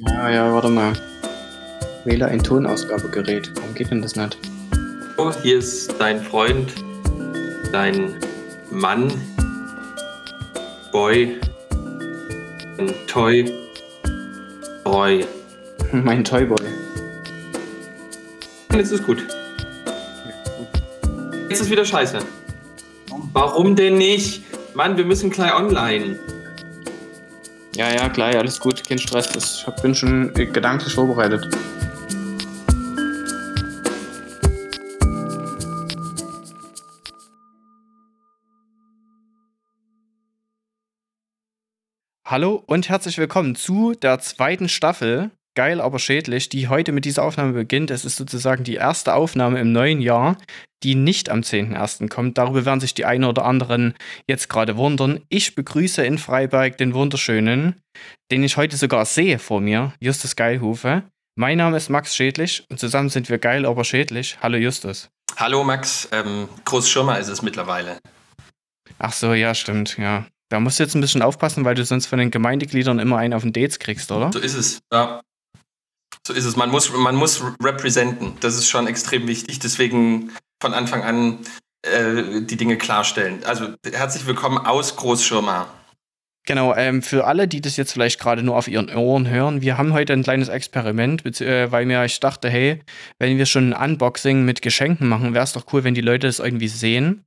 Ja, ja, warte mal. Wähle ein Tonausgabegerät. Warum geht denn das nicht? Oh, hier ist dein Freund, dein Mann, Boy, ein Toy, Boy. Mein Toyboy. Jetzt ist gut. Jetzt ist wieder scheiße. Warum denn nicht? Mann, wir müssen gleich online. Ja, ja, gleich, alles gut, kein Stress. Ich bin schon gedanklich vorbereitet. Hallo und herzlich willkommen zu der zweiten Staffel. Geil, aber schädlich, die heute mit dieser Aufnahme beginnt. Es ist sozusagen die erste Aufnahme im neuen Jahr, die nicht am 10.01. kommt. Darüber werden sich die einen oder anderen jetzt gerade wundern. Ich begrüße in Freiberg den wunderschönen, den ich heute sogar sehe vor mir, Justus Geilhufe. Mein Name ist Max Schädlich und zusammen sind wir geil, aber schädlich. Hallo Justus. Hallo Max, ähm, Großschirmer ist es mittlerweile. Ach so, ja, stimmt, ja. Da musst du jetzt ein bisschen aufpassen, weil du sonst von den Gemeindegliedern immer einen auf den Dates kriegst, oder? So ist es, ja. So ist es. Man muss, man muss representen. Das ist schon extrem wichtig. Deswegen von Anfang an äh, die Dinge klarstellen. Also herzlich willkommen aus Großschirmer. Genau, ähm, für alle, die das jetzt vielleicht gerade nur auf ihren Ohren hören, wir haben heute ein kleines Experiment, äh, weil mir ich dachte, hey, wenn wir schon ein Unboxing mit Geschenken machen, wäre es doch cool, wenn die Leute das irgendwie sehen.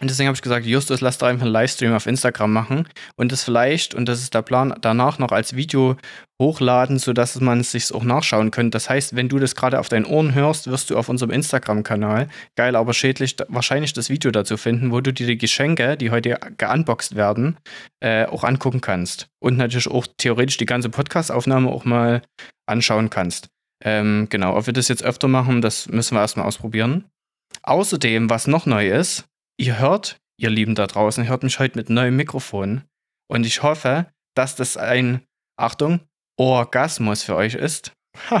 Und deswegen habe ich gesagt, Justus, lass doch einfach einen Livestream auf Instagram machen und das vielleicht, und das ist der Plan, danach noch als Video hochladen, sodass man es sich auch nachschauen könnte. Das heißt, wenn du das gerade auf deinen Ohren hörst, wirst du auf unserem Instagram-Kanal, geil, aber schädlich, wahrscheinlich das Video dazu finden, wo du dir die Geschenke, die heute geunboxed werden, äh, auch angucken kannst. Und natürlich auch theoretisch die ganze Podcast-Aufnahme auch mal anschauen kannst. Ähm, genau, ob wir das jetzt öfter machen, das müssen wir erstmal ausprobieren. Außerdem, was noch neu ist, ihr hört, ihr Lieben da draußen, hört mich heute mit neuem Mikrofon. Und ich hoffe, dass das ein, Achtung, Orgasmus für euch ist.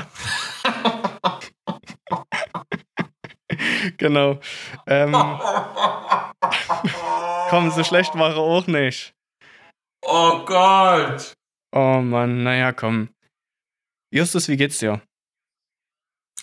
Genau. Ähm, komm, so schlecht war er auch nicht. Oh Gott! Oh Mann, naja, komm. Justus, wie geht's dir?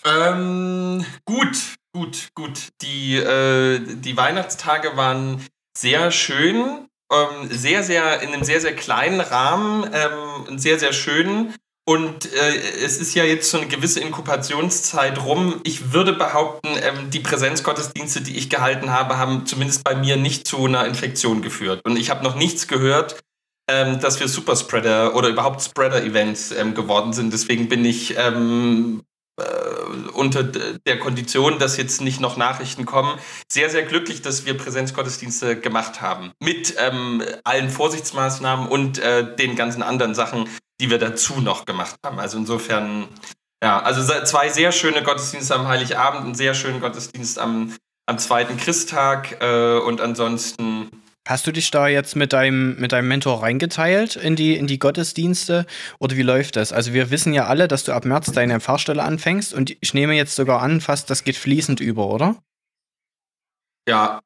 Ähm, gut, gut, gut. Die, äh, die Weihnachtstage waren sehr schön. Ähm, sehr, sehr, in einem sehr, sehr kleinen Rahmen. Ähm, sehr, sehr schön. Und äh, es ist ja jetzt so eine gewisse Inkubationszeit rum. Ich würde behaupten, ähm, die Präsenzgottesdienste, die ich gehalten habe, haben zumindest bei mir nicht zu einer Infektion geführt. Und ich habe noch nichts gehört, ähm, dass wir Superspreader oder überhaupt Spreader-Events ähm, geworden sind. Deswegen bin ich ähm, äh, unter d- der Kondition, dass jetzt nicht noch Nachrichten kommen, sehr, sehr glücklich, dass wir Präsenzgottesdienste gemacht haben. Mit ähm, allen Vorsichtsmaßnahmen und äh, den ganzen anderen Sachen, die wir dazu noch gemacht haben. Also insofern, ja, also zwei sehr schöne Gottesdienste am Heiligabend, einen sehr schönen Gottesdienst am, am zweiten Christtag äh, und ansonsten Hast du dich da jetzt mit deinem, mit deinem Mentor reingeteilt in die, in die Gottesdienste? Oder wie läuft das? Also wir wissen ja alle, dass du ab März deine Pfarrstelle anfängst und ich nehme jetzt sogar an, fast das geht fließend über, oder? Ja,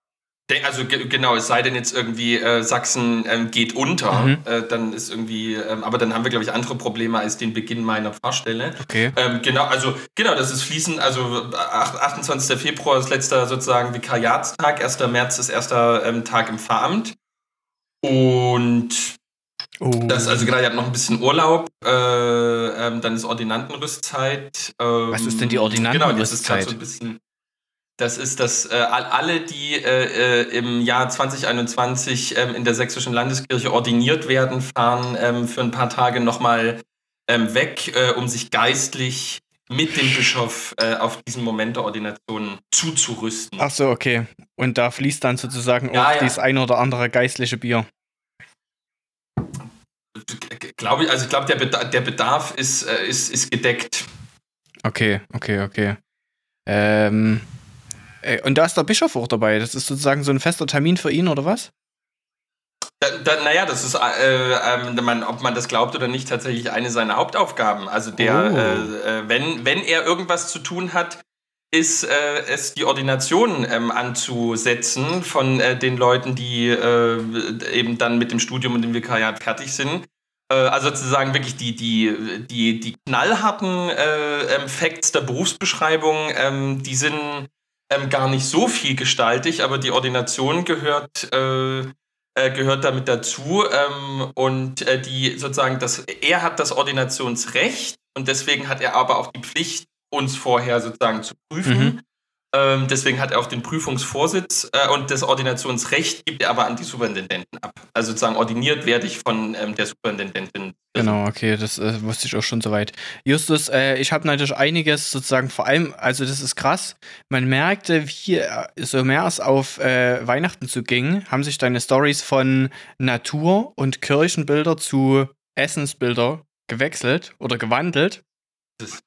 also ge genau, es sei denn jetzt irgendwie äh, Sachsen ähm, geht unter, Mhm. äh, dann ist irgendwie, ähm, aber dann haben wir, glaube ich, andere Probleme als den Beginn meiner Pfarrstelle. Okay. Ähm, genau, also genau, das ist fließend, also ach- 28. Februar ist letzter sozusagen Vikariatstag, 1. März ist erster ähm, Tag im Pfarramt. Und Oh. das, also genau, ich habe noch ein bisschen Urlaub, äh, ähm, dann ist Ordinantenrüstzeit. Ähm, Was ist denn die Genau, das ist Ordinantenrüstzeit? gerade so ein bisschen. Das ist das, äh, all- alle, die äh, äh, im Jahr 2021 ähm, in der Sächsischen Landeskirche ordiniert werden, fahren ähm, für ein paar Tage nochmal ähm, weg, äh, um sich geistlich mit dem Bischof äh, auf diesen Moment der Ordination zuzurüsten. Ach so, okay. Und da fließt dann sozusagen Ja, auch ja. dieses ein oder andere geistliche Bier. Glaube ich, also ich glaube, der, Beda der Bedarf ist, äh, ist, ist gedeckt. Okay, okay, okay. Ähm, äh, und da ist der Bischof auch dabei. Das ist sozusagen so ein fester Termin für ihn, oder was? Da, da, naja, das ist, äh, ähm, man, ob man das glaubt oder nicht, tatsächlich eine seiner Hauptaufgaben. Also der, Oh. äh, äh, wenn, wenn er irgendwas zu tun hat, ist äh, es die Ordination ähm, anzusetzen von äh, den Leuten, die äh, eben dann mit dem Studium und dem Vikariat fertig sind. Äh, also sozusagen wirklich die, die, die, die knallharten äh, ähm, Facts der Berufsbeschreibung, ähm, die sind ähm, gar nicht so vielgestaltig, aber die Ordination gehört, äh, äh, gehört damit dazu. Ähm, und äh, die sozusagen, das, er hat das Ordinationsrecht und deswegen hat er aber auch die Pflicht, uns vorher sozusagen zu prüfen. Mhm. Ähm, deswegen hat er auch den Prüfungsvorsitz äh, und das Ordinationsrecht gibt er aber an die Superintendenten ab. Also sozusagen ordiniert werde ich von ähm, der Superintendentin. Genau, okay, das äh, wusste ich auch schon soweit. Justus, äh, ich habe natürlich einiges sozusagen, vor allem, also das ist krass, man merkte, wie äh, so mehr es auf äh, Weihnachten zu ging, haben sich deine Stories von Natur und Kirchenbilder zu Essensbilder gewechselt oder gewandelt.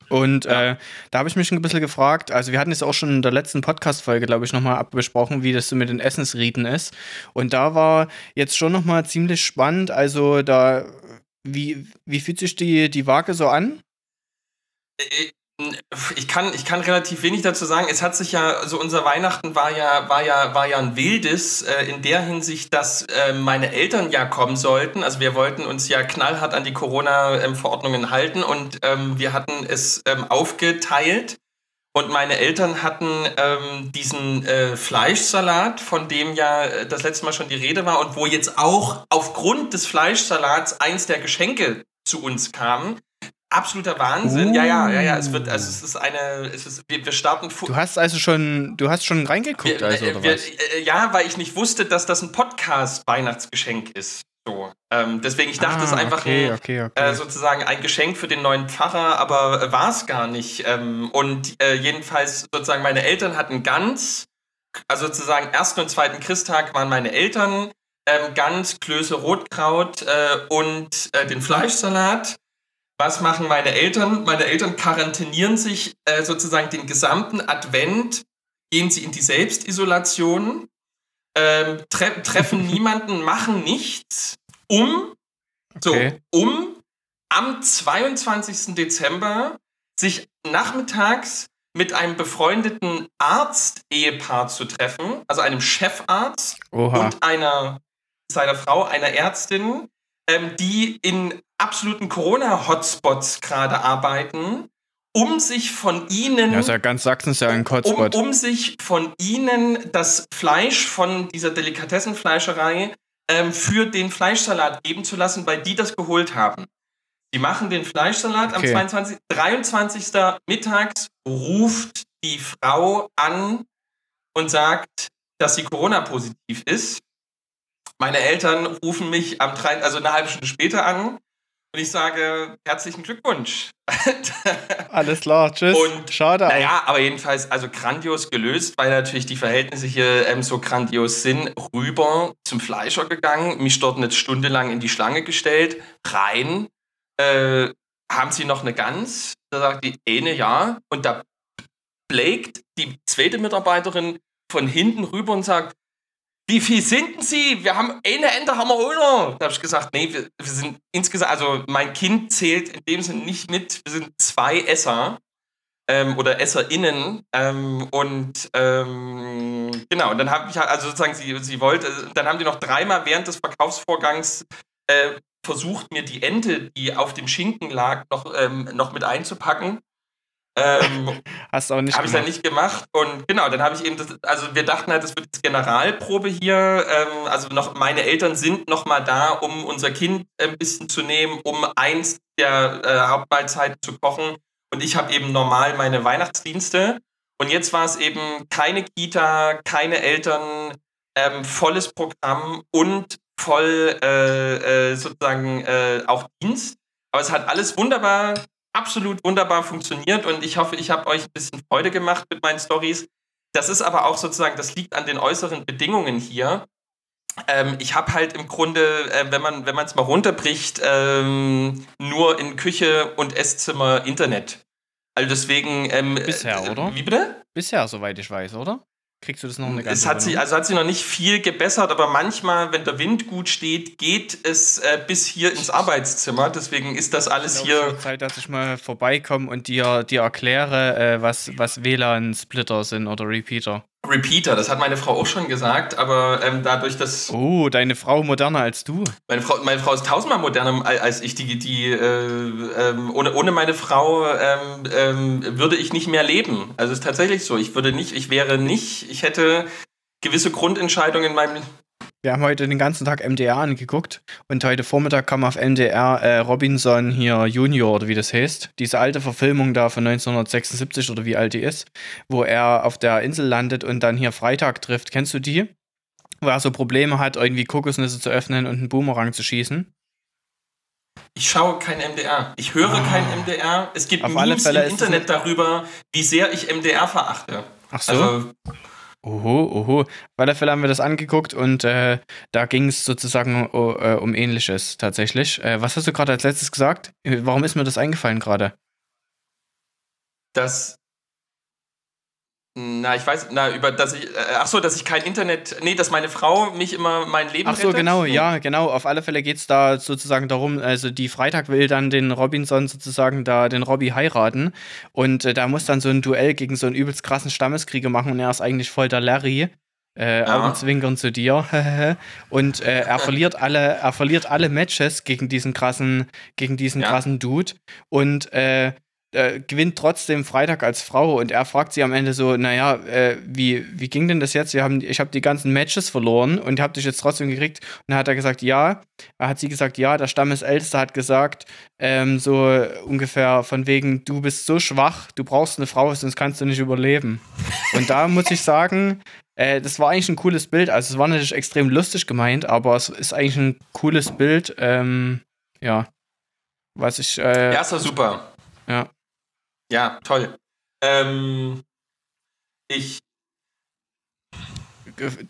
Und ja. äh, da habe ich mich ein bisschen gefragt, also wir hatten es auch schon in der letzten Podcast-Folge, glaube ich, nochmal besprochen, wie das so mit den Essensriten ist. Und da war jetzt schon nochmal ziemlich spannend, also da, wie, wie fühlt sich die, die Waage so an? Äh, ich kann, ich kann relativ wenig dazu sagen. Es hat sich ja, also unser Weihnachten war ja, war ja, war ja ein wildes, äh, in der Hinsicht, dass äh, meine Eltern ja kommen sollten. Also wir wollten uns ja knallhart an die Corona-Verordnungen halten und ähm, wir hatten es ähm, aufgeteilt. Und meine Eltern hatten ähm, diesen äh, Fleischsalat, von dem ja äh, das letzte Mal schon die Rede war und wo jetzt auch aufgrund des Fleischsalats eins der Geschenke zu uns kam absoluter Wahnsinn. Uh. Ja, ja, ja, ja. Es wird, also es ist eine, es ist, wir, wir starten. Du hast also schon, du hast schon reingeguckt, wir, also, oder wir, was? Äh, ja, weil ich nicht wusste, dass das ein Podcast-Weihnachtsgeschenk ist. So. Ähm, deswegen, ich dachte, es ah, ist einfach okay, ein, okay, okay. Äh, sozusagen ein Geschenk für den neuen Pfarrer, aber äh, war es gar nicht. Ähm, und äh, jedenfalls sozusagen meine Eltern hatten ganz, also sozusagen ersten und zweiten Christtag waren meine Eltern ähm, Gans, Klöße, Rotkraut äh, und äh, den Fleischsalat. Was machen meine Eltern? Meine Eltern quarantänieren sich äh, sozusagen den gesamten Advent, gehen sie in die Selbstisolation, ähm, tre treffen niemanden, machen nichts, um, okay. so, um am 22. Dezember sich nachmittags mit einem befreundeten Arzt-Ehepaar zu treffen, also einem Chefarzt Oha. und einer seiner Frau, einer Ärztin, ähm, die in absoluten Corona-Hotspots gerade arbeiten, um sich von ihnen. Ja, ist ja ganz Sachsen ist ja ein Hotspot. Um, um sich von ihnen das Fleisch von dieser Delikatessenfleischerei ähm, für den Fleischsalat geben zu lassen, weil die das geholt haben. Die machen den Fleischsalat okay. am 22. 23. mittags, ruft die Frau an und sagt, dass sie Corona-positiv ist. Meine Eltern rufen mich am 3, also eine halbe Stunde später an und ich sage herzlichen Glückwunsch. Alles klar, tschüss. Und, Schade. Naja, aber jedenfalls, also grandios gelöst, weil natürlich die Verhältnisse hier ähm, so grandios sind. Rüber zum Fleischer gegangen, mich dort eine Stunde lang in die Schlange gestellt, rein. Äh, haben Sie noch eine Gans? Da sagt die eine ja. Und da blägt die zweite Mitarbeiterin von hinten rüber und sagt, wie viel sind denn Sie? Wir haben eine Ente, haben wir auch noch. Da habe ich gesagt, nee, wir, wir, sind insgesamt, also mein Kind zählt in dem Sinne nicht mit. Wir sind zwei Esser ähm, oder EsserInnen. Ähm, und ähm, genau, und dann habe ich halt, also sozusagen, sie, sie wollte, dann haben die noch dreimal während des Verkaufsvorgangs äh, versucht, mir die Ente, die auf dem Schinken lag, noch, ähm, noch mit einzupacken. Ähm, Hast du auch nicht Habe ich dann nicht gemacht. Und genau, dann habe ich eben, das, also wir dachten halt, das wird jetzt Generalprobe hier. Ähm, also noch, meine Eltern sind noch mal da, um unser Kind ein bisschen zu nehmen, um eins der äh, Hauptmahlzeiten zu kochen. Und ich habe eben normal meine Weihnachtsdienste. Und jetzt war es eben keine Kita, keine Eltern, ähm, volles Programm und voll äh, äh, sozusagen äh, auch Dienst. Aber es hat alles wunderbar absolut wunderbar funktioniert und ich hoffe, ich habe euch ein bisschen Freude gemacht mit meinen Stories. Das ist aber auch sozusagen, das liegt an den äußeren Bedingungen hier. Ähm, ich habe halt im Grunde, äh, wenn man wenn es mal runterbricht, ähm, nur in Küche und Esszimmer Internet. Also deswegen. Ähm, Bisher, oder? Wie bitte? Bisher, soweit ich weiß, oder? Kriegst du das noch eine ganze es hat sich Also hat sich noch nicht viel gebessert, aber manchmal, wenn der Wind gut steht, geht es äh, bis hier ins Arbeitszimmer. Deswegen ist das alles ich hier. Zeit, dass ich mal vorbeikomme und dir, dir erkläre, äh, was, was WLAN-Splitter sind oder Repeater. Repeater, das hat meine Frau auch schon gesagt, aber ähm, dadurch, dass. Oh, deine Frau moderner als du. Meine Frau, meine Frau ist tausendmal moderner als ich. Die, die, äh, ähm, ohne, ohne meine Frau ähm, würde ich nicht mehr leben. Also es ist tatsächlich so. Ich würde nicht, ich wäre nicht, ich hätte gewisse Grundentscheidungen in meinem wir haben heute den ganzen Tag MDR angeguckt und heute Vormittag kam auf MDR äh, Robinson hier Junior oder wie das heißt. Diese alte Verfilmung da von 1976 oder wie alt die ist, wo er auf der Insel landet und dann hier Freitag trifft. Kennst du die? Wo er so Probleme hat, irgendwie Kokosnüsse zu öffnen und einen Boomerang zu schießen. Ich schaue kein MDR. Ich höre oh. kein MDR. Es gibt auf Memes im Internet darüber, wie sehr ich MDR verachte. Ach so. Also, Oho, oho. Auf alle Fälle haben wir das angeguckt und äh, da ging es sozusagen uh, um Ähnliches tatsächlich. Äh, was hast du gerade als letztes gesagt? Warum ist mir das eingefallen gerade? Dass na, ich weiß, na, über, dass ich, äh, ach so, dass ich kein Internet, nee, dass meine Frau mich immer mein Leben Ach so, rettet. genau, ja, genau. Auf alle Fälle geht es da sozusagen darum, also die Freitag will dann den Robinson sozusagen da, den Robby heiraten und äh, da muss dann so ein Duell gegen so einen übelst krassen Stammeskrieger machen und er ist eigentlich voll der Larry. Äh, ja. Augenzwinkern zu dir. und äh, er verliert alle, er verliert alle Matches gegen diesen krassen, gegen diesen ja. krassen Dude. Und äh, äh, gewinnt trotzdem Freitag als Frau und er fragt sie am Ende so, naja, äh, wie, wie ging denn das jetzt? Wir haben, ich habe die ganzen Matches verloren und habt dich jetzt trotzdem gekriegt. Und dann hat er gesagt, ja. Er hat sie gesagt, ja, der Stammesälteste hat gesagt, ähm, so ungefähr von wegen, du bist so schwach, du brauchst eine Frau, sonst kannst du nicht überleben. Und da muss ich sagen, äh, das war eigentlich ein cooles Bild. Also es war natürlich extrem lustig gemeint, aber es ist eigentlich ein cooles Bild. Ähm, ja. Was ich. Äh, ja, ist super. Ja. Ja, toll. Ähm, ich.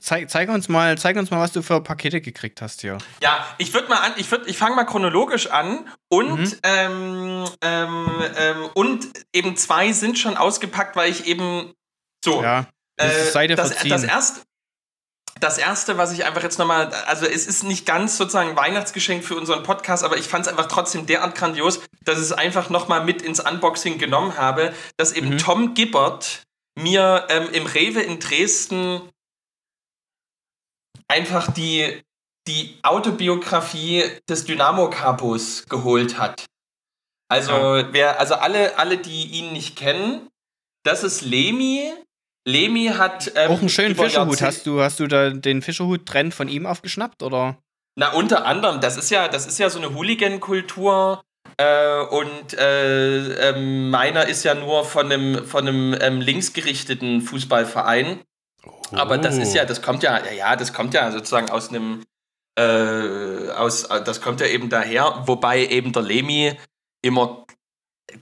Zeig, zeig, uns mal, zeig uns mal, was du für Pakete gekriegt hast hier. Ja, ich würde mal an, ich würde, ich fange mal chronologisch an und mhm. ähm, ähm, ähm, und eben zwei sind schon ausgepackt, weil ich eben so. Ja. Das, äh, das, das, erste, das erste, was ich einfach jetzt nochmal, also es ist nicht ganz sozusagen ein Weihnachtsgeschenk für unseren Podcast, aber ich fand es einfach trotzdem derart grandios, dass ich es einfach nochmal mit ins Unboxing genommen habe, dass eben mhm. Tom Gibbert mir ähm, im Rewe in Dresden einfach die, die Autobiografie des Dynamo Capos geholt hat. Also, ja. wer, also alle, alle, die ihn nicht kennen, das ist Lemi, Lemi hat. Ähm, Auch einen schönen Fischerhut. Hast du, hast du da den Fischerhut-Trend von ihm aufgeschnappt, oder? Na, unter anderem. Das ist ja, das ist ja so eine Hooligan-Kultur. Äh, und äh, äh, meiner ist ja nur von einem, von einem ähm, linksgerichteten Fußballverein. Oh. Aber das ist ja, das kommt ja, ja, das kommt ja sozusagen aus einem, äh, aus, das kommt ja eben daher, wobei eben der Lemi immer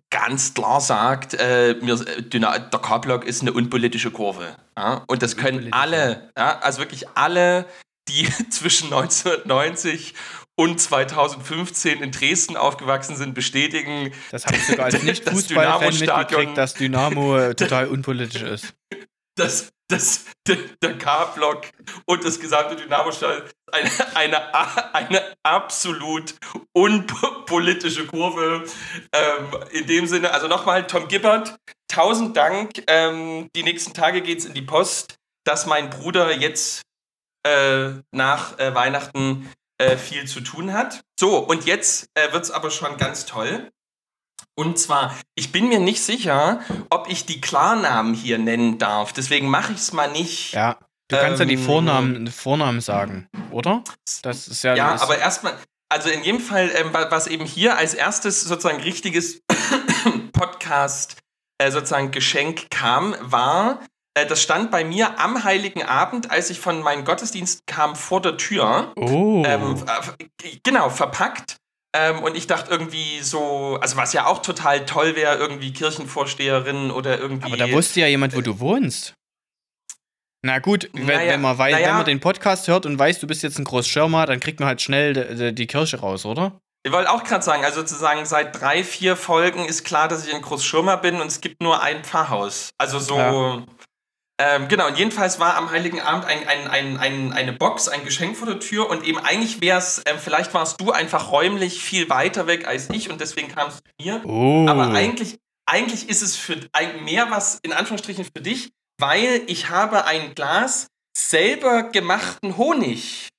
ganz klar sagt, äh, mir, der K-Block ist eine unpolitische Kurve. Ja? Und das können alle, ja? also wirklich alle, die zwischen 1990 und 2015 in Dresden aufgewachsen sind, bestätigen. Das habe ich sogar als Nicht-Fußballfan mitgekriegt, dass Dynamo total unpolitisch ist. Das, das, der, der K-Block und das gesamte Dynamo-Stadion eine, eine, eine absolut unpolitische Kurve. Ähm, in dem Sinne, also nochmal, Tom Gibbert, tausend Dank. Ähm, die nächsten Tage geht es in die Post, dass mein Bruder jetzt äh, nach äh, Weihnachten äh, viel zu tun hat. So, und jetzt äh, wird es aber schon ganz toll. Und zwar, ich bin mir nicht sicher, ob ich die Klarnamen hier nennen darf. Deswegen mache ich es mal nicht. Ja, du kannst ähm, ja die ähm, Vornamen, Vornamen sagen, oder? Das ist ja. Ja, aber erstmal, also in jedem Fall, ähm, was eben hier als erstes sozusagen richtiges Podcast äh, sozusagen Geschenk kam, war, äh, das stand bei mir am Heiligen Abend, als ich von meinem Gottesdienst kam, vor der Tür. Oh. Ähm, äh, genau, verpackt. Ähm, und ich dachte irgendwie so, also was ja auch total toll wäre, irgendwie Kirchenvorsteherin oder irgendwie. Aber da wusste ja jemand, wo du wohnst. Na gut, wenn, naja, wenn, man weiß, naja, wenn man den Podcast hört und weiß, du bist jetzt ein Großschirmer, dann kriegt man halt schnell die Kirche raus, oder? Ich wollte auch gerade sagen, also sozusagen seit drei, vier Folgen ist klar, dass ich ein Großschirmer bin und es gibt nur ein Pfarrhaus. Also so. Ja. Ähm, genau, und jedenfalls war am Heiligen Abend ein, ein, ein, eine Box, ein Geschenk vor der Tür und eben eigentlich wäre es, äh, vielleicht warst du einfach räumlich viel weiter weg als ich und deswegen kamst du mir. Oh. Aber eigentlich, eigentlich ist es für mehr was in Anführungsstrichen für dich, weil ich habe ein Glas selber gemachten Honig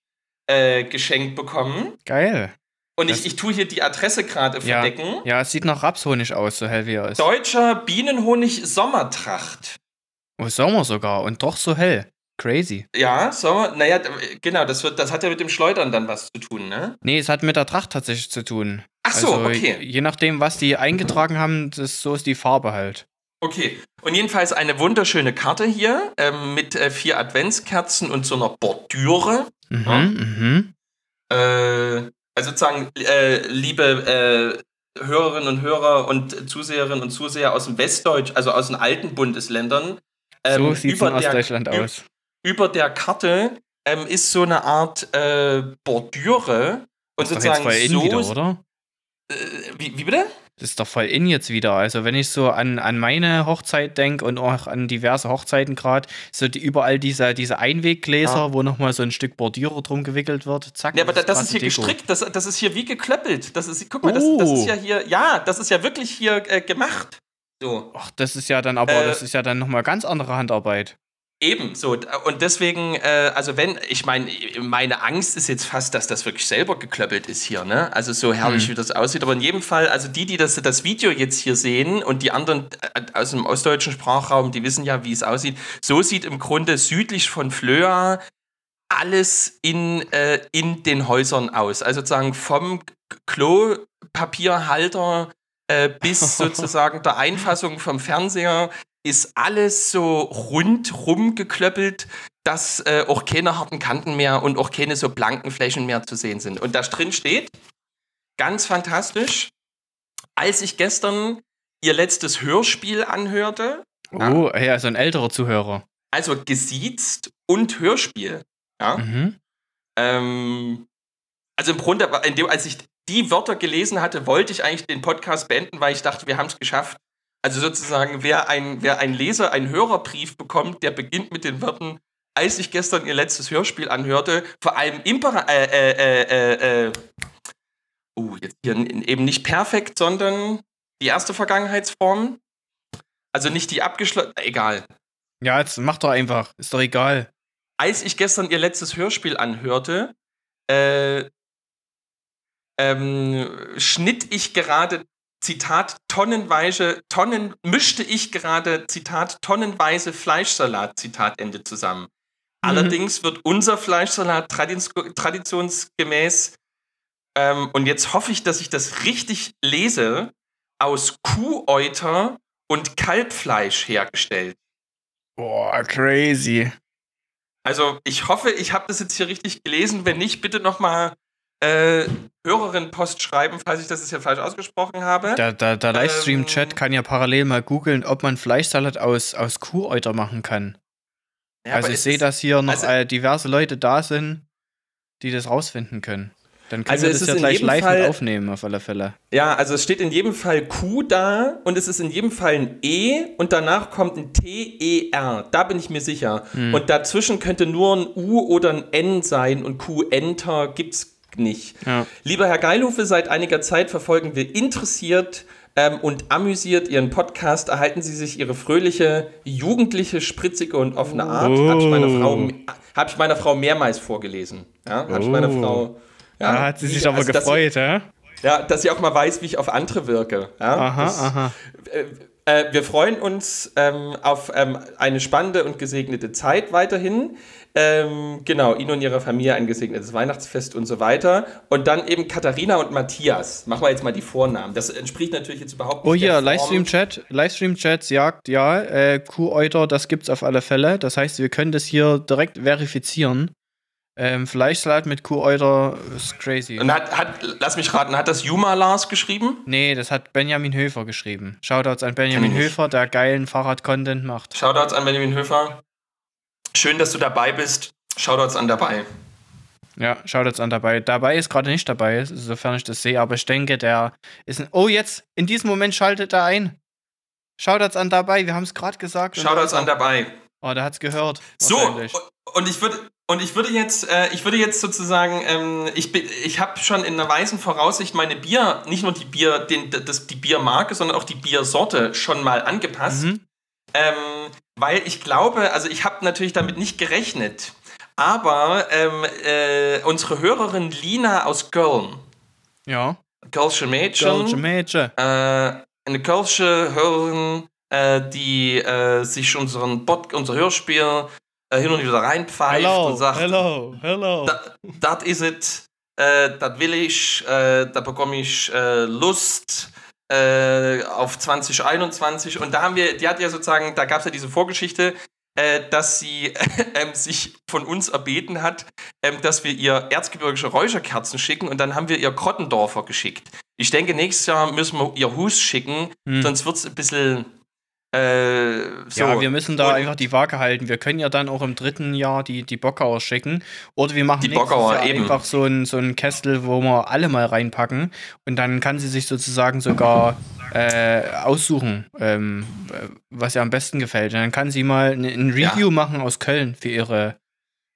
äh, geschenkt bekommen. Geil. Und ich, ich tue hier die Adresse gerade Ja, verdecken. ja, es sieht nach Rapshonig aus, so hell wie er ist. Deutscher Bienenhonig Sommertracht. Oh, Sommer sogar und doch so hell. Crazy. Ja, Sommer, naja, genau, das, wird, das hat ja mit dem Schleudern dann was zu tun, ne? Nee, es hat mit der Tracht tatsächlich zu tun. Ach so, also, okay. Je nachdem, was die eingetragen haben, das, so ist die Farbe halt. Okay, und jedenfalls eine wunderschöne Karte hier ähm, mit äh, vier Adventskerzen und so einer Bordüre. Mhm, Ja. mhm. Äh, also sozusagen, äh, liebe äh, Hörerinnen und Hörer und Zuseherinnen und Zuseher aus dem Westdeutsch, also aus den alten Bundesländern. so ähm, sieht es in der- Ostdeutschland ü- aus. Über der Karte ähm, ist so eine Art äh, Bordüre. Und Das ist doch jetzt sozusagen voll in so. wieder, oder? Äh, wie, wie bitte? Das ist doch voll in jetzt wieder. Also wenn ich so an, an meine Hochzeit denke und auch an diverse Hochzeiten gerade, so die, überall diese, diese Einweggläser, Ja. wo nochmal so ein Stück Bordüre drum gewickelt wird. Zack. Ja, aber das, das ist hier Deko. gestrickt, das, das ist hier wie geklöppelt. Das ist, guck mal, das, das Oh. ist ja hier, ja, das ist ja wirklich hier äh, gemacht. So. Ach, das ist ja dann aber, Äh, das ist ja dann nochmal ganz andere Handarbeit. Eben, so. Und deswegen, äh, also wenn, ich meine, meine Angst ist jetzt fast, dass das wirklich selber geklöppelt ist hier, ne? Also so herrlich, Hm. wie das aussieht. Aber in jedem Fall, also die, die das, das Video jetzt hier sehen und die anderen äh, aus dem ostdeutschen Sprachraum, die wissen ja, wie es aussieht. So sieht im Grunde südlich von Flöa alles in, äh, in den Häusern aus. Also sozusagen vom Klopapierhalter äh, bis sozusagen der Einfassung vom Fernseher ist alles so rundrum geklöppelt, dass äh, auch keine harten Kanten mehr und auch keine so blanken Flächen mehr zu sehen sind. Und da drin steht, ganz fantastisch, als ich gestern ihr letztes Hörspiel anhörte, Oh, ja, so ein älterer Zuhörer. also gesiezt und Hörspiel, ja, Mhm. ähm, also im Grunde, war- in dem, als ich die Wörter gelesen hatte, wollte ich eigentlich den Podcast beenden, weil ich dachte, wir haben es geschafft. Also sozusagen, wer ein, wer ein Leser, einen Hörerbrief bekommt, der beginnt mit den Worten, als ich gestern ihr letztes Hörspiel anhörte, vor allem Impera äh, äh, äh, äh, uh, jetzt hier eben nicht perfekt, sondern die erste Vergangenheitsform. Also nicht die abgeschlossene, egal. Ja, jetzt mach doch einfach. Ist doch egal. als ich gestern ihr letztes Hörspiel anhörte, äh, ähm, schnitt ich gerade, Zitat, tonnenweise, Tonnen, mischte ich gerade, Zitat, tonnenweise Fleischsalat, Zitat Ende zusammen. Allerdings wird unser Fleischsalat traditionsgemäß, ähm, und jetzt hoffe ich, dass ich das richtig lese, aus Kuhäuter und Kalbfleisch hergestellt. Boah, crazy. Also ich hoffe, ich habe das jetzt hier richtig gelesen. Wenn nicht, bitte nochmal äh, Hörerin-Post schreiben, falls ich das jetzt hier falsch ausgesprochen habe. Der, der, der Livestream-Chat Ähm. kann ja parallel mal googeln, ob man Fleischsalat aus, aus Kuhäuter machen kann. Ja, also ich es sehe, dass hier noch also- äh, diverse Leute da sind, die das rausfinden können. Dann können Also wir es das ja gleich live Fall- mit aufnehmen, auf alle Fälle. Ja, also es steht in jedem Fall Q da und es ist in jedem Fall ein E und danach kommt ein T-E-R. Da bin ich mir sicher. Hm. Und dazwischen könnte nur ein U oder ein N sein und Q-Enter gibt's nicht. Ja. Lieber Herr Geilhufe, seit einiger Zeit verfolgen wir interessiert ähm, und amüsiert Ihren Podcast. Erhalten Sie sich Ihre fröhliche, jugendliche, spritzige und offene Art. Habe ich, meiner Frau- hab ich meiner Frau mehrmals vorgelesen. Ja, habe ich meiner Oh. Frau. Ja, Da hat sie sich aber also, gefreut, hä? ja, dass sie auch mal weiß, wie ich auf andere wirke. Ja, Aha, das, aha. Äh, wir freuen uns ähm, auf ähm, eine spannende und gesegnete Zeit weiterhin. Ähm, genau, Ihnen und Ihrer Familie ein gesegnetes Weihnachtsfest und so weiter. Und dann eben Katharina und Matthias. Machen wir jetzt mal die Vornamen. Das entspricht natürlich jetzt überhaupt nicht. Oh hier. Livestream-Chat. Livestream-Chat sagt, ja, äh, Kuhäuter, das gibt's auf alle Fälle. Das heißt, wir können das hier direkt verifizieren. Ähm, Fleischsalat mit Kuhäuter ist crazy. Und hat, hat, lass mich raten, hat das Juma Lars geschrieben? Nee, das hat Benjamin Höfer geschrieben. Shoutouts an Benjamin. Höfer, der geilen Fahrrad-Content macht. Shoutouts an Benjamin Höfer. Schön, dass du dabei bist. Shoutouts an dabei. Ja, Shoutouts an dabei. Dabei ist gerade nicht dabei, sofern ich das sehe, aber ich denke, der ist ein. Oh, jetzt, in diesem Moment schaltet er ein. Shoutouts an dabei, wir haben es gerade gesagt. Shoutouts an dabei. Oh, der hat's gehört. So, und ich würde und ich würde jetzt, äh, ich würde jetzt sozusagen, ähm, ich, ich habe schon in einer weisen Voraussicht meine Bier, nicht nur die Bier, den, das, die Biermarke, sondern auch die Biersorte schon mal angepasst. Mhm. Ähm, weil ich glaube, also ich habe natürlich damit nicht gerechnet, aber ähm, äh, unsere Hörerin Lina aus Köln, Ja. Kölsche Mädchen, Kölsche Mädchen. äh, eine Kölsche Hörerin, äh, die äh, sich unseren Pod unser Hörspiel hin und wieder reinpfeift und sagt, hello, hello. das ist es, äh, das will ich, äh, da bekomme ich äh, Lust äh, auf 2021. Und da haben wir, die hat ja sozusagen, da gab es ja diese Vorgeschichte, äh, dass sie ähm, sich von uns erbeten hat, ähm, dass wir ihr erzgebirgische Räucherkerzen schicken und dann haben wir ihr Krottendorfer geschickt. Ich denke, nächstes Jahr müssen wir ihr Hus schicken, Hm. sonst wird es ein bisschen. Äh, so. Ja, wir müssen da Und einfach die Waage halten. Wir können ja dann auch im dritten Jahr die, die Bockauer schicken. Oder wir machen Die Bockauer, einfach so ein, so ein Kästel, wo wir alle mal reinpacken. Und dann kann sie sich sozusagen sogar äh, aussuchen, ähm, äh, was ihr am besten gefällt. Und dann kann sie mal ein, ein Review machen aus Köln für ihre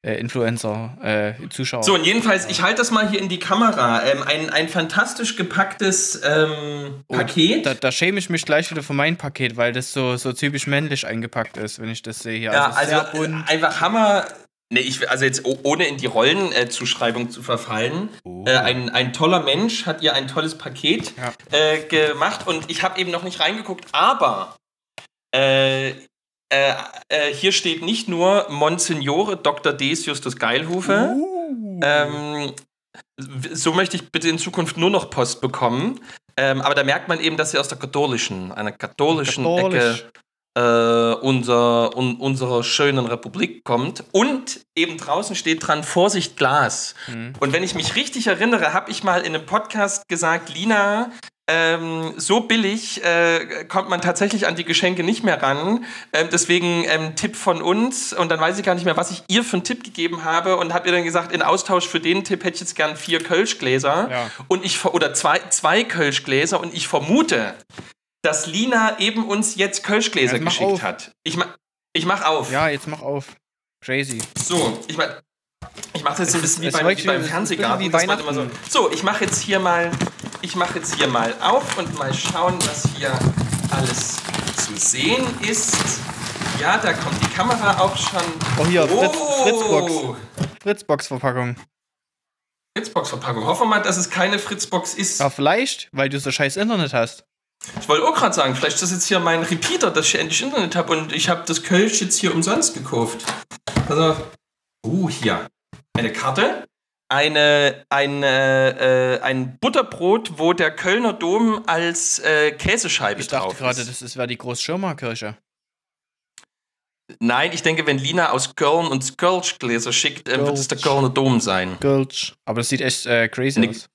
äh, Influencer-Zuschauer. So, und jedenfalls, ich halte das mal hier in die Kamera. Ähm, ein, ein fantastisch gepacktes ähm, Oh, Paket. Da, da schäme ich mich gleich wieder für mein Paket, weil das so, so typisch männlich eingepackt ist, wenn ich das sehe hier. ja, also äh, bunt. einfach Hammer. Nee, ich, also jetzt oh- ohne in die Rollenzuschreibung zu verfallen. Oh. Äh, ein, ein toller Mensch hat ihr ein tolles Paket Ja. äh, gemacht und ich habe eben noch nicht reingeguckt, aber äh, äh, hier steht nicht nur Monsignore Dr. Des Justus Geilhufe. Uh. Ähm, so möchte ich bitte in Zukunft nur noch Post bekommen. Ähm, aber da merkt man eben, dass sie aus der katholischen, einer katholischen Katholisch. Ecke äh, unser, un, unserer schönen Republik kommt. Und eben draußen steht dran, Vorsicht Glas. Mhm. Und wenn ich mich richtig erinnere, habe ich mal in einem Podcast gesagt, Lina, ähm, so billig äh, kommt man tatsächlich an die Geschenke nicht mehr ran. Ähm, deswegen ähm, Tipp von uns. Und dann weiß ich gar nicht mehr, was ich ihr für einen Tipp gegeben habe. Und habe ihr dann gesagt, in Austausch für den Tipp hätte ich jetzt gern vier Kölschgläser. Ja. Und ich oder zwei, zwei Kölschgläser. Und ich vermute, dass Lina eben uns jetzt Kölschgläser mach geschickt auf. hat. Ich, ma ich mach auf. Ja, jetzt mach auf. Crazy. So, ich mach, ich mache jetzt ein bisschen wie es beim, wie beim Fernsehgarten. wie das Weihnachten. so, so, ich mache jetzt hier mal, ich mache jetzt hier mal auf und mal schauen, was hier alles zu sehen ist. Ja, da kommt die Kamera auch schon. Oh, hier, Fritz, Oh! Fritzbox. Fritzbox-Verpackung. Fritzbox-Verpackung. Hoffen wir mal, dass es keine Fritzbox ist. Ja, vielleicht, weil du so scheiß Internet hast. Ich wollte auch gerade sagen, vielleicht ist das jetzt hier mein Repeater, dass ich endlich Internet habe und ich habe das Kölsch jetzt hier umsonst gekauft. Also, uh, hier. Eine Karte. Eine, eine, äh, ein Butterbrot, wo der Kölner Dom als äh, Käsescheibe Ich dachte drauf gerade, ist. das ist- wäre die Großschirmerkirche. Nein, ich denke, wenn Lina aus Köln uns Kölschgläser schickt, äh, wird es der Kölsch. Kölner Dom sein. Gulch. Aber das sieht echt äh, crazy Nee. aus.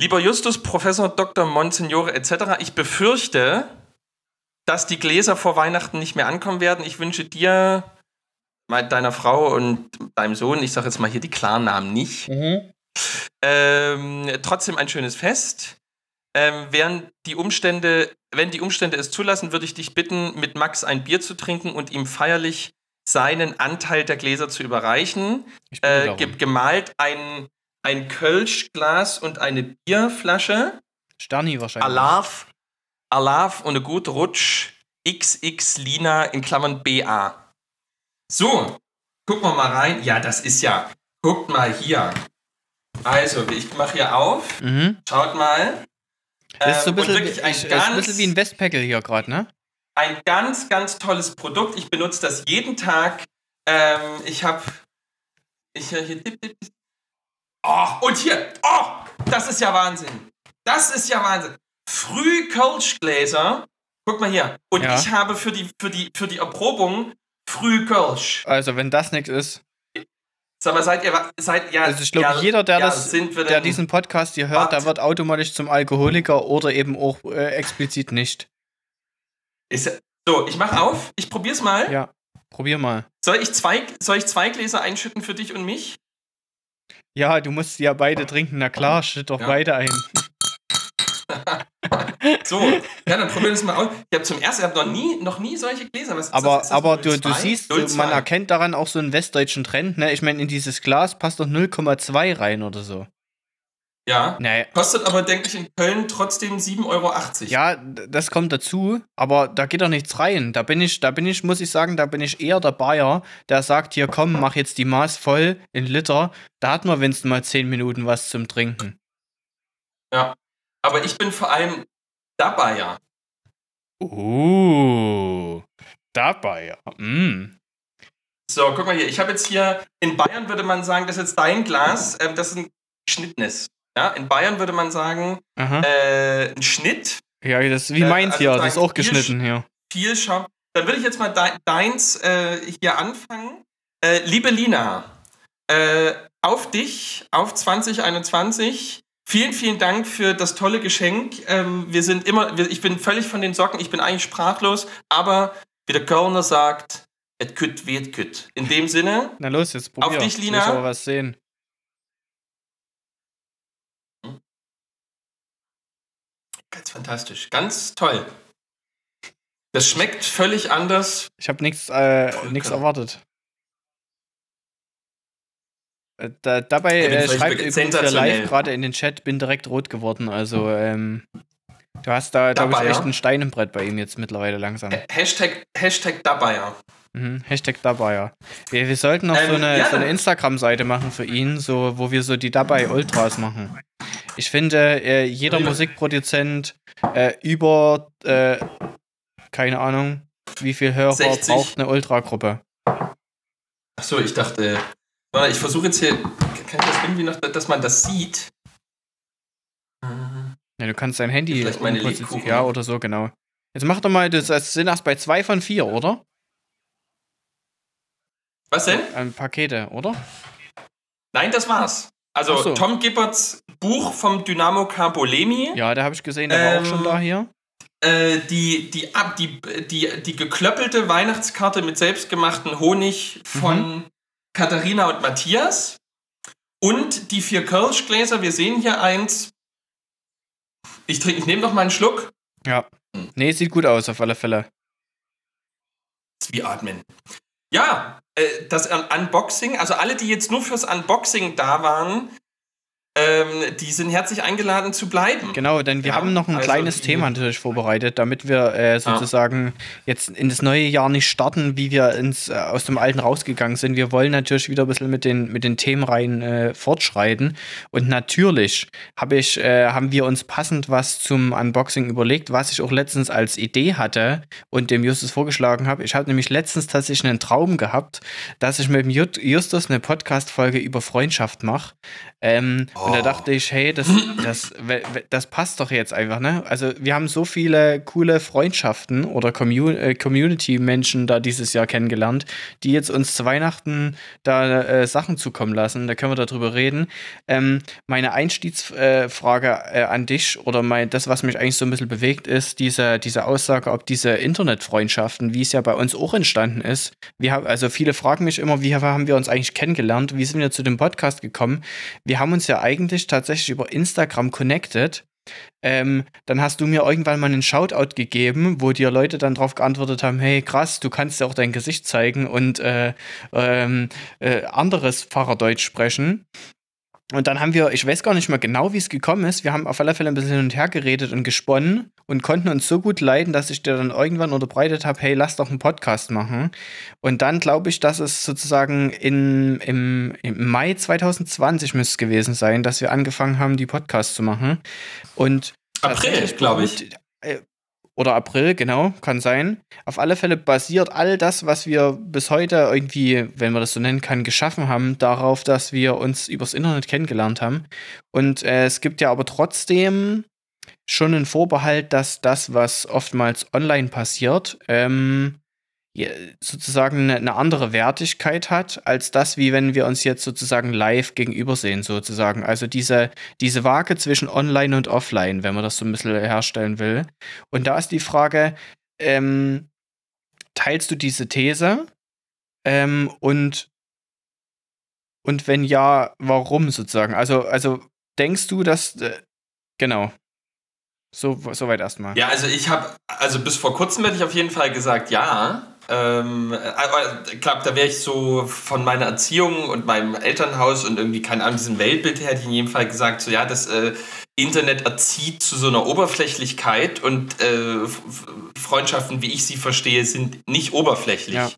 Lieber Justus, Professor Dr. Monsignore etc., ich befürchte, dass die Gläser vor Weihnachten nicht mehr ankommen werden. Ich wünsche dir, deiner Frau und deinem Sohn, ich sage jetzt mal hier die Klarnamen nicht, ähm, trotzdem ein schönes Fest. Ähm, während die Umstände, wenn die Umstände es zulassen, würde ich dich bitten, mit Max ein Bier zu trinken und ihm feierlich seinen Anteil der Gläser zu überreichen äh, ge gemalt ein, ein Kölschglas und eine Bierflasche. Sterni wahrscheinlich. Alaf, Alaf und eine gute Rutsch. XX Lina in Klammern BA. So, gucken wir mal rein. Ja, das ist ja. Guckt mal hier. Also, ich mache hier auf. Mhm. Schaut mal. Das ist so ein Ähm, bisschen, wirklich wie, ein, ganz, ein bisschen wie ein Westpäckel hier gerade, ne? ein ganz, ganz tolles Produkt. Ich benutze das jeden Tag. Ähm, ich habe. Ich hier. Tipp, tipp. Oh, und hier. Oh, das ist ja Wahnsinn. Das ist ja Wahnsinn. Früh Kölschgläser. Guck mal hier. Und Ja. ich habe für die, für die, für die Erprobung früh Kölsch. Also, wenn das nichts ist. Sag mal, seid ihr. Seid, ja, Also, ich glaube, ja, jeder, der, ja, das, der diesen Podcast hier hört, der wird automatisch zum Alkoholiker oder eben auch äh, explizit nicht. Ist, so, ich mach auf. Ich probier's mal. Ja, probier mal. Soll, ich zwei, soll ich zwei Gläser einschütten für dich und mich? Ja, du musst ja beide trinken. Na klar, schütt doch Ja. beide ein. So, ja, dann probieren wir das mal aus. Ich habe zum ersten, ich habe noch nie, noch nie solche Gläser. Was Aber, das? Ist das aber du, 0,2? du siehst, du, 0,2. man erkennt daran auch so einen westdeutschen Trend. Ne? Ich meine, in dieses Glas passt doch 0,2 rein oder so. Ja. Nee. Kostet aber, denke ich, in Köln trotzdem 7,80 Euro. Ja, das kommt dazu, aber da geht doch nichts rein. Da bin ich, da bin ich, muss ich sagen, da bin ich eher der Bayer, der sagt, hier komm, mach jetzt die Maß voll in Liter. Da hat man wenigstens mal 10 Minuten was zum Trinken. Ja. Aber ich bin vor allem der Bayer. Uh, dabei. Mm. So, guck mal hier. Ich habe jetzt hier, in Bayern würde man sagen, das ist jetzt dein Glas, ähm, das ist ein geschnittenes. Ja, in Bayern würde man sagen, äh, ein Schnitt. Ja, das wie meins äh, also hier, das ist auch geschnitten hier. Viel Schaum. Dann würde ich jetzt mal de deins äh, hier anfangen. Äh, liebe Lina, äh, auf dich, auf 2021. Vielen, vielen Dank für das tolle Geschenk. Ähm, wir sind immer, ich bin völlig von den Socken, ich bin eigentlich sprachlos, aber wie der Kölner sagt, et kütt wird kütt. In dem Sinne. Na los, jetzt probier. Auf dich, Lina. Ich was sehen. Ganz fantastisch. Ganz toll. Das schmeckt völlig anders. Ich habe nichts äh, erwartet. Äh, da, dabei äh, schreibt übrigens Live gerade in den Chat, bin direkt rot geworden. Also, ähm, du hast da, glaube ich, echt ein Stein im Brett bei ihm jetzt mittlerweile langsam. Hashtag, Hashtag Dabeier. Mhm, Hashtag Dabeier. Wir, wir sollten noch ähm, so eine, ja. so eine Instagram-Seite machen für ihn, so, wo wir so die Dabei Ultras machen. Ich finde, äh, jeder ja. Musikproduzent äh, über, äh, keine Ahnung, wie viel Hörer 60. braucht eine Ultragruppe. Achso, ich dachte, ich versuche jetzt hier, kann ich das irgendwie noch, dass man das sieht? Ja, du kannst dein Handy Vielleicht meine Ja, oder so, genau. Jetzt mach doch mal, das, das sind erst bei zwei von vier, oder? Was denn? Ähm, Pakete, oder? Nein, das war's. Also so. Tom Gibberts Buch vom Dynamo Carbolemi. Ja, da habe ich gesehen, der ähm, war auch schon da hier. Äh, die, die, die, die, die geklöppelte Weihnachtskarte mit selbstgemachten Honig von mhm. Katharina und Matthias. Und die vier Kölschgläser, wir sehen hier eins. Ich trinke, ich nehme noch mal einen Schluck. Ja. Nee, sieht gut aus, auf alle Fälle. Wie atmen. Ja, äh, das Unboxing, also alle, die jetzt nur fürs Unboxing da waren, ähm, die sind herzlich eingeladen zu bleiben. Genau, denn wir ja, haben noch ein also kleines Thema natürlich vorbereitet, damit wir äh, sozusagen ja. jetzt in das neue Jahr nicht starten, wie wir ins, äh, aus dem alten rausgegangen sind. Wir wollen natürlich wieder ein bisschen mit den, mit den Themenreihen äh, fortschreiten. Und natürlich hab ich, äh, haben wir uns passend was zum Unboxing überlegt, was ich auch letztens als Idee hatte und dem Justus vorgeschlagen habe. Ich habe nämlich letztens tatsächlich einen Traum gehabt, dass ich mit dem Justus eine Podcast-Folge über Freundschaft mache. Ähm, oh. Und da dachte ich, hey, das, das, das passt doch jetzt einfach, ne? Also, wir haben so viele coole Freundschaften oder äh, Community-Menschen da dieses Jahr kennengelernt, die jetzt uns zu Weihnachten da äh, Sachen zukommen lassen. Da können wir darüber reden. Ähm, meine Einstiegsfrage äh, an dich oder mein, das, was mich eigentlich so ein bisschen bewegt, ist diese, diese Aussage, ob diese Internetfreundschaften, wie es ja bei uns auch entstanden ist. Wir haben, also viele fragen mich immer, wie haben wir uns eigentlich kennengelernt? Wie sind wir zu dem Podcast gekommen? Wir haben uns ja eigentlich eigentlich tatsächlich über Instagram connected. Ähm, dann hast du mir irgendwann mal einen Shoutout gegeben, wo dir Leute dann drauf geantwortet haben: Hey, krass, du kannst ja auch dein Gesicht zeigen und äh, ähm, äh, anderes Pfarrerdeutsch sprechen. Und dann haben wir, ich weiß gar nicht mehr genau, wie es gekommen ist. Wir haben auf alle Fälle ein bisschen hin und her geredet und gesponnen und konnten uns so gut leiden, dass ich dir dann irgendwann unterbreitet habe, hey, lass doch einen Podcast machen. Und dann glaube ich, dass es sozusagen in, im, im Mai 2020 müsste es gewesen sein, dass wir angefangen haben, die Podcasts zu machen. Und April, glaube ich. Äh, oder April, genau, kann sein. Auf alle Fälle basiert all das, was wir bis heute irgendwie, wenn man das so nennen kann, geschaffen haben, darauf, dass wir uns übers Internet kennengelernt haben. Und äh, es gibt ja aber trotzdem schon einen Vorbehalt, dass das, was oftmals online passiert, ähm, sozusagen eine andere Wertigkeit hat, als das, wie wenn wir uns jetzt sozusagen live gegenüber sehen, sozusagen. Also diese, diese Waage zwischen online und offline, wenn man das so ein bisschen herstellen will. Und da ist die Frage, ähm, teilst du diese These? Ähm, und, und wenn ja, warum sozusagen? Also, also denkst du, dass, äh, genau. So, soweit erstmal. Ja, also ich habe, also bis vor kurzem hätte ich auf jeden Fall gesagt, ja. Ähm, aber ich glaube, da wäre ich so von meiner Erziehung und meinem Elternhaus und irgendwie, keine Ahnung, diesem Weltbild her, hätte ich in jedem Fall gesagt, so ja, das äh, Internet erzieht zu so einer Oberflächlichkeit und äh, Freundschaften, wie ich sie verstehe, sind nicht oberflächlich. Ja.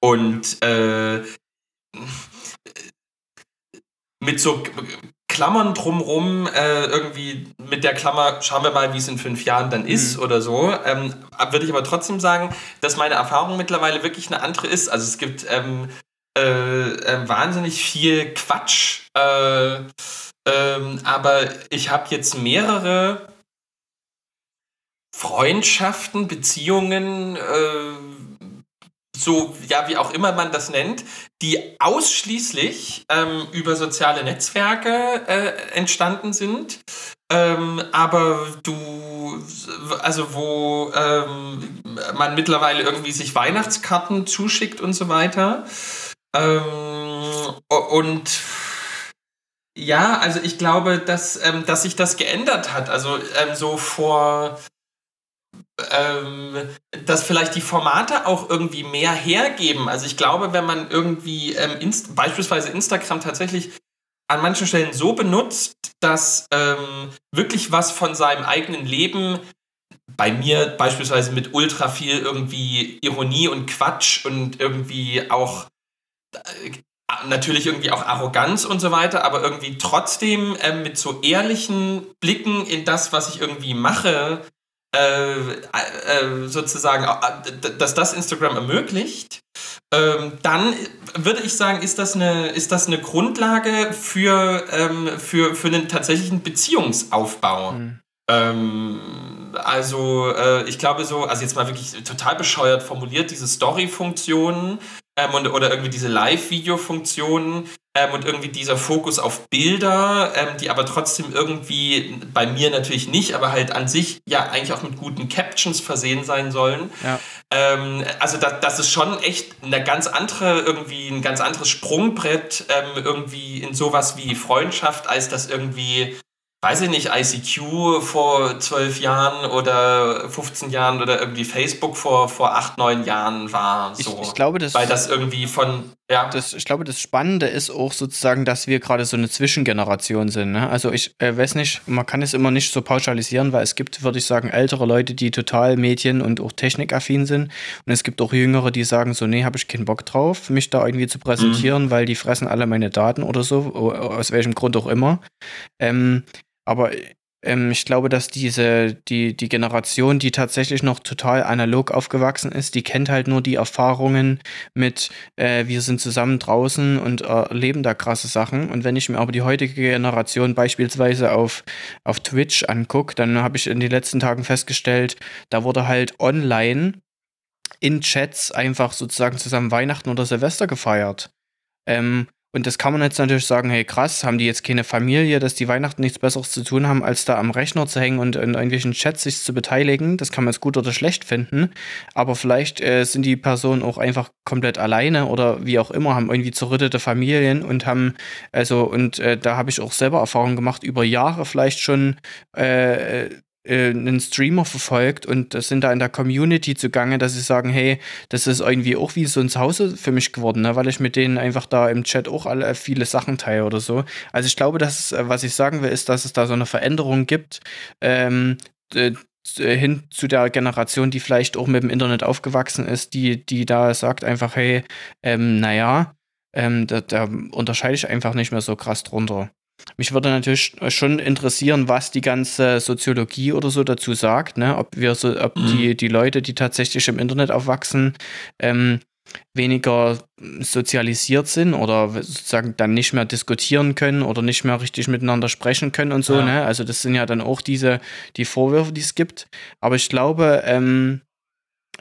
Und äh, mit so Klammern drumrum, äh, irgendwie mit der Klammer, schauen wir mal, wie es in fünf Jahren dann ist mhm. oder so, ähm, würde ich aber trotzdem sagen, dass meine Erfahrung mittlerweile wirklich eine andere ist. Also es gibt ähm, äh, äh, wahnsinnig viel Quatsch, äh, ähm, aber ich habe jetzt mehrere Freundschaften, Beziehungen, äh, so, ja, wie auch immer man das nennt, die ausschließlich ähm, über soziale Netzwerke äh, entstanden sind. Ähm, aber du, also wo ähm, man mittlerweile irgendwie sich Weihnachtskarten zuschickt und so weiter. Ähm, und ja, also ich glaube, dass, ähm, dass sich das geändert hat. Also ähm, so vor ähm, dass vielleicht die Formate auch irgendwie mehr hergeben. Also ich glaube, wenn man irgendwie ähm, Inst beispielsweise Instagram tatsächlich an manchen Stellen so benutzt, dass ähm, wirklich was von seinem eigenen Leben bei mir beispielsweise mit ultra viel irgendwie Ironie und Quatsch und irgendwie auch äh, natürlich irgendwie auch Arroganz und so weiter, aber irgendwie trotzdem äh, mit so ehrlichen Blicken in das, was ich irgendwie mache, äh, äh, sozusagen, äh, dass das Instagram ermöglicht, ähm, dann würde ich sagen, ist das eine, ist das eine Grundlage für, ähm, für, für einen tatsächlichen Beziehungsaufbau. Mhm. Ähm, also äh, ich glaube so, also jetzt mal wirklich total bescheuert formuliert, diese Story-Funktionen ähm, und, oder irgendwie diese Live-Video-Funktionen ähm, und irgendwie dieser Fokus auf Bilder, ähm, die aber trotzdem irgendwie bei mir natürlich nicht, aber halt an sich ja eigentlich auch mit guten Captions versehen sein sollen. Ja. Ähm, also das, das ist schon echt eine ganz andere, irgendwie ein ganz anderes Sprungbrett ähm, irgendwie in sowas wie Freundschaft, als das irgendwie weiß ich nicht, ICQ vor zwölf Jahren oder 15 Jahren oder irgendwie Facebook vor, vor acht, neun Jahren war. So. Ich, ich glaube, das, Weil das irgendwie von, ja. Das, ich glaube, das Spannende ist auch sozusagen, dass wir gerade so eine Zwischengeneration sind. Ne? Also ich äh, weiß nicht, man kann es immer nicht so pauschalisieren, weil es gibt, würde ich sagen, ältere Leute, die total Medien- und auch technikaffin sind. Und es gibt auch Jüngere, die sagen so, nee, habe ich keinen Bock drauf, mich da irgendwie zu präsentieren, mhm. weil die fressen alle meine Daten oder so, aus welchem Grund auch immer. Ähm, aber ähm, ich glaube, dass diese, die, die Generation, die tatsächlich noch total analog aufgewachsen ist, die kennt halt nur die Erfahrungen mit, äh, wir sind zusammen draußen und erleben da krasse Sachen. Und wenn ich mir aber die heutige Generation beispielsweise auf, auf Twitch angucke, dann habe ich in den letzten Tagen festgestellt, da wurde halt online in Chats einfach sozusagen zusammen Weihnachten oder Silvester gefeiert. Ähm, und das kann man jetzt natürlich sagen, hey krass, haben die jetzt keine Familie, dass die Weihnachten nichts Besseres zu tun haben, als da am Rechner zu hängen und in irgendwelchen Chats sich zu beteiligen. Das kann man jetzt gut oder schlecht finden. Aber vielleicht äh, sind die Personen auch einfach komplett alleine oder wie auch immer, haben irgendwie zerrüttete Familien und haben, also, und äh, da habe ich auch selber Erfahrungen gemacht, über Jahre vielleicht schon äh, äh, einen Streamer verfolgt und sind da in der Community zugange, dass sie sagen, hey, das ist irgendwie auch wie so ein Zuhause für mich geworden, ne? weil ich mit denen einfach da im Chat auch alle viele Sachen teile oder so. Also ich glaube, dass, äh, was ich sagen will, ist, dass es da so eine Veränderung gibt, ähm, hin zu der Generation, die vielleicht auch mit dem Internet aufgewachsen ist, die, die da sagt einfach, hey, ähm, naja, ähm, da, da unterscheide ich einfach nicht mehr so krass drunter. Mich würde natürlich schon interessieren, was die ganze Soziologie oder so dazu sagt, ne? ob wir so, ob mhm. die, die Leute, die tatsächlich im Internet aufwachsen, ähm, weniger sozialisiert sind oder sozusagen dann nicht mehr diskutieren können oder nicht mehr richtig miteinander sprechen können und so. Ja. Ne? Also das sind ja dann auch diese die Vorwürfe, die es gibt. Aber ich glaube, ähm,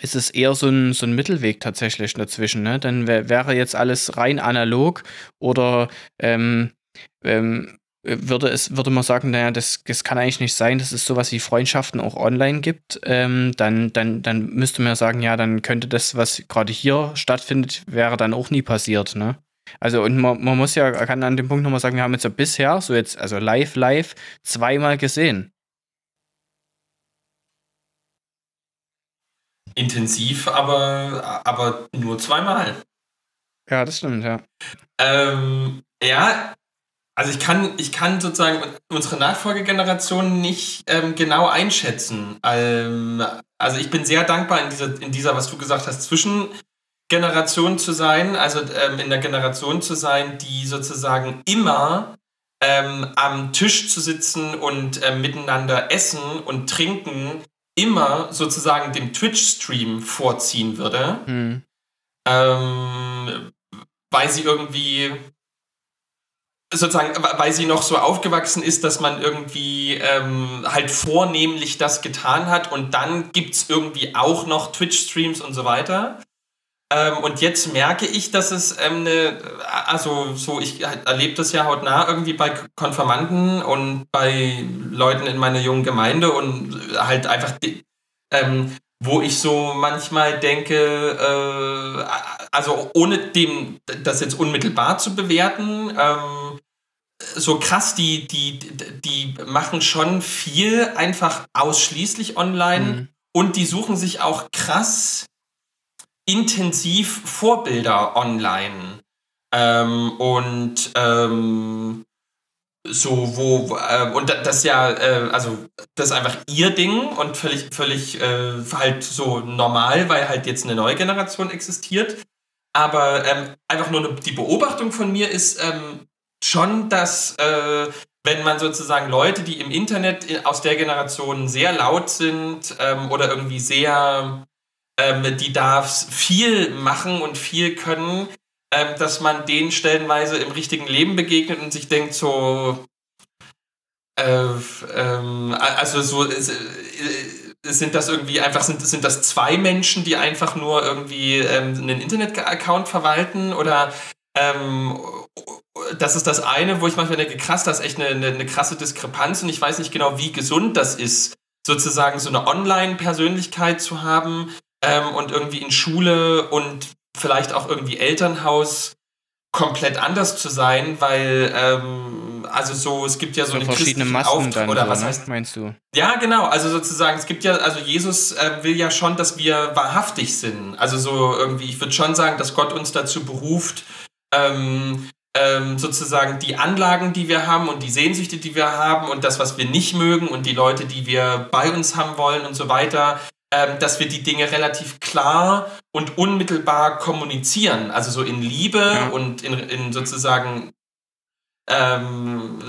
ist es eher so ein, so ein Mittelweg tatsächlich dazwischen. Ne? Dann wäre jetzt alles rein analog oder ähm, ähm, würde es, würde man sagen, naja, das, das kann eigentlich nicht sein, dass es sowas wie Freundschaften auch online gibt, ähm, dann, dann, dann müsste man ja sagen, ja, dann könnte das, was gerade hier stattfindet, wäre dann auch nie passiert, ne? Also, und man, man muss ja, kann an dem Punkt nochmal sagen, wir haben jetzt ja bisher, so jetzt, also live, live, zweimal gesehen. intensiv, aber, aber nur zweimal. Ja, das stimmt, ja. Ähm, ja, also ich kann, ich kann sozusagen unsere Nachfolgegeneration nicht ähm, genau einschätzen. Ähm, also ich bin sehr dankbar in dieser, in dieser, was du gesagt hast, Zwischengeneration zu sein, also ähm, in der Generation zu sein, die sozusagen immer ähm, am Tisch zu sitzen und äh, miteinander essen und trinken, immer sozusagen dem Twitch-Stream vorziehen würde. Mhm. Ähm, weil sie irgendwie sozusagen, weil sie noch so aufgewachsen ist, dass man irgendwie ähm, halt vornehmlich das getan hat und dann gibt es irgendwie auch noch Twitch-Streams und so weiter. Ähm, und jetzt merke ich, dass es ähm, eine, also so, ich erlebe das ja hautnah irgendwie bei Konfirmanden und bei Leuten in meiner jungen Gemeinde und halt einfach, ähm, wo ich so manchmal denke, äh, also ohne dem das jetzt unmittelbar zu bewerten, ähm, so krass, die, die, die machen schon viel einfach ausschließlich online mhm. und die suchen sich auch krass intensiv Vorbilder online. Ähm, und ähm, so, wo, äh, und das ja, äh, also das ist einfach ihr Ding und völlig, völlig äh, halt so normal, weil halt jetzt eine neue Generation existiert. Aber ähm, einfach nur die Beobachtung von mir ist ähm, schon, dass äh, wenn man sozusagen Leute, die im Internet aus der Generation sehr laut sind ähm, oder irgendwie sehr ähm, die darf viel machen und viel können, ähm, dass man denen stellenweise im richtigen Leben begegnet und sich denkt so, äh, ähm, also so äh, sind das irgendwie einfach sind, sind das zwei Menschen, die einfach nur irgendwie ähm, einen Internet-Account verwalten? Oder ähm, das ist das eine, wo ich manchmal denke, krass, das ist echt eine, eine, eine krasse Diskrepanz und ich weiß nicht genau, wie gesund das ist, sozusagen so eine Online-Persönlichkeit zu haben, ähm, und irgendwie in Schule und vielleicht auch irgendwie Elternhaus komplett anders zu sein, weil ähm, also so es gibt ja so, so eine verschiedene Masken dann oder so, was ne? heißt meinst du? Ja, genau, also sozusagen es gibt ja also Jesus äh, will ja schon, dass wir wahrhaftig sind. Also so irgendwie ich würde schon sagen, dass Gott uns dazu beruft ähm, ähm, sozusagen die Anlagen, die wir haben und die Sehnsüchte, die wir haben und das, was wir nicht mögen und die Leute, die wir bei uns haben wollen und so weiter, ähm, dass wir die Dinge relativ klar und unmittelbar kommunizieren. Also so in Liebe ja. und in, in sozusagen, ähm,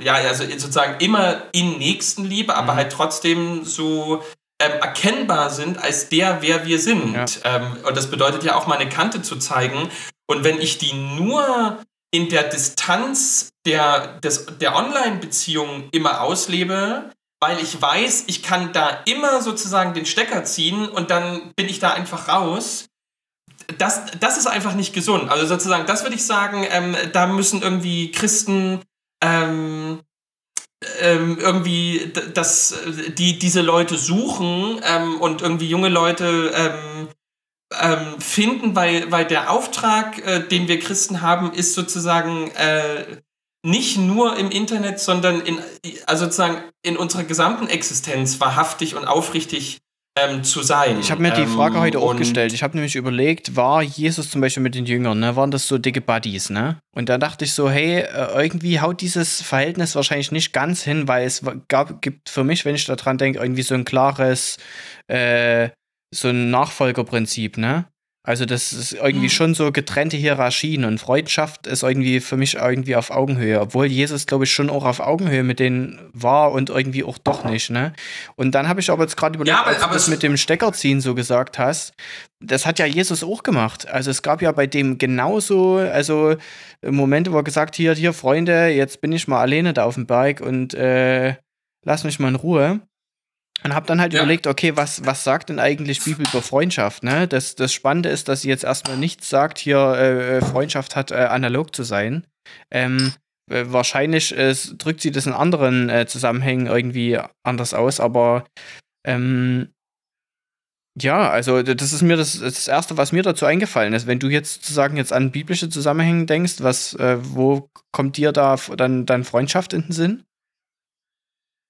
ja, also sozusagen immer in Nächstenliebe, aber mhm. halt trotzdem so ähm, erkennbar sind als der, wer wir sind. Ja. Ähm, und das bedeutet ja auch mal eine Kante zu zeigen. Und wenn ich die nur in der Distanz der, der Online-Beziehung immer auslebe, weil ich weiß, ich kann da immer sozusagen den Stecker ziehen und dann bin ich da einfach raus. Das, das ist einfach nicht gesund. Also sozusagen, das würde ich sagen, ähm, da müssen irgendwie Christen ähm, ähm, irgendwie das, die diese Leute suchen ähm, und irgendwie junge Leute ähm, finden, weil, weil der Auftrag, äh, den wir Christen haben, ist sozusagen äh, nicht nur im Internet, sondern in, also sozusagen in unserer gesamten Existenz wahrhaftig und aufrichtig ähm, zu sein. Ich habe mir die Frage ähm, heute auch gestellt. Ich habe nämlich überlegt, war Jesus zum Beispiel mit den Jüngern, ne? waren das so dicke Buddies, ne? Und da dachte ich so, hey, äh, irgendwie haut dieses Verhältnis wahrscheinlich nicht ganz hin, weil es gab, gibt für mich, wenn ich daran denke, irgendwie so ein klares, äh, so ein Nachfolgerprinzip, ne? Also das ist irgendwie schon so getrennte Hierarchien und Freundschaft ist irgendwie für mich irgendwie auf Augenhöhe, obwohl Jesus, glaube ich, schon auch auf Augenhöhe mit denen war und irgendwie auch doch nicht, ne? Und dann habe ich aber jetzt gerade überlegt, ja, aber, als du das mit dem Steckerziehen so gesagt hast, das hat ja Jesus auch gemacht. Also es gab ja bei dem genauso, also Momente, wo er gesagt hier, hier Freunde, jetzt bin ich mal alleine da auf dem Berg und äh, lass mich mal in Ruhe. Und habe dann halt ja. überlegt, okay, was, was sagt denn eigentlich Bibel über Freundschaft? Ne? Das, das Spannende ist, dass sie jetzt erstmal nichts sagt, hier äh, äh Freundschaft hat äh, analog zu sein. Ähm, äh, wahrscheinlich äh, drückt sie das in anderen äh, Zusammenhängen irgendwie anders aus, aber ähm, ja, also das ist mir das, das Erste, was mir dazu eingefallen ist. Wenn du jetzt sozusagen jetzt an biblische Zusammenhänge denkst, was, wo kommt dir da dann, dann Freundschaft in den Sinn?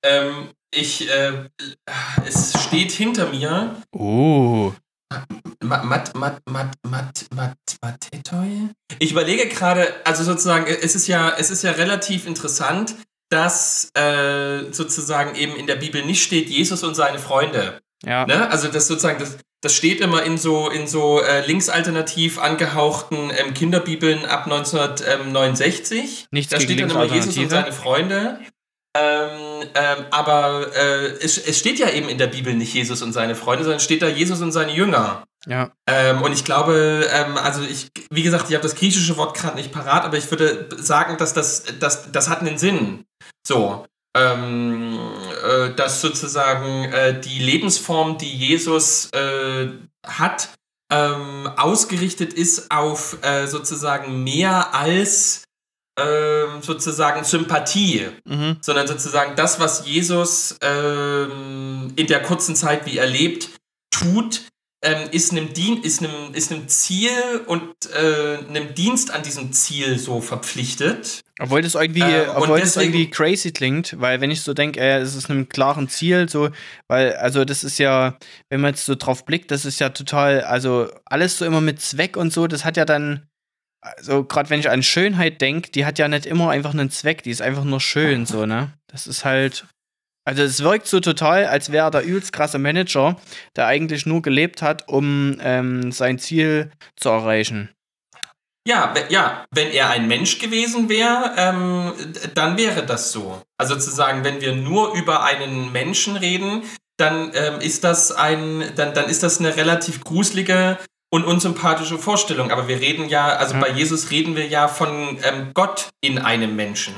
Ähm, ich, äh, es steht hinter mir. Oh. Mat, mat, mat, mat, mat, mat, matetoi? Ich überlege gerade, also sozusagen, es ist ja, es ist ja relativ interessant, dass äh, sozusagen eben in der Bibel nicht steht Jesus und seine Freunde. Ja. Ne? Also das sozusagen, das, das steht immer in so, in so äh, linksalternativ angehauchten ähm, Kinderbibeln ab 1969. Nichts da steht dann immer Jesus und seine Freunde. Ähm, ähm, aber äh, es, es steht ja eben in der Bibel nicht Jesus und seine Freunde, sondern steht da Jesus und seine Jünger. Ja. Ähm, und ich glaube, ähm, also ich, wie gesagt, ich habe das griechische Wort gerade nicht parat, aber ich würde sagen, dass das, das, das hat einen Sinn. So. Ähm, äh, dass sozusagen äh, die Lebensform, die Jesus äh, hat, ähm, ausgerichtet ist auf äh, sozusagen mehr als ähm, sozusagen Sympathie Mhm. sondern sozusagen das, was Jesus ähm, in der kurzen Zeit, wie er lebt, tut, ähm, ist, einem Dien ist, einem, ist einem Ziel und äh, einem Dienst an diesem Ziel so verpflichtet. Obwohl das irgendwie, und obwohl das irgendwie crazy klingt, weil wenn ich so denke, äh, es ist einem klaren Ziel, so, weil, also das ist ja, wenn man jetzt so drauf blickt, das ist ja total, also alles so immer mit Zweck und so, das hat ja dann, also gerade wenn ich an Schönheit denke, die hat ja nicht immer einfach einen Zweck, die ist einfach nur schön, so, ne? Das ist halt, also es wirkt so total, als wäre der übelst krasse Manager, der eigentlich nur gelebt hat, um ähm, sein Ziel zu erreichen. Ja, ja, wenn er ein Mensch gewesen wäre, ähm, dann wäre das so. Also zu sagen, wenn wir nur über einen Menschen reden, dann ähm, ist das ein, dann, dann ist das eine relativ gruselige und unsympathische Vorstellung. Aber wir reden ja, also Ja. bei Jesus reden wir ja von ähm, Gott in einem Menschen.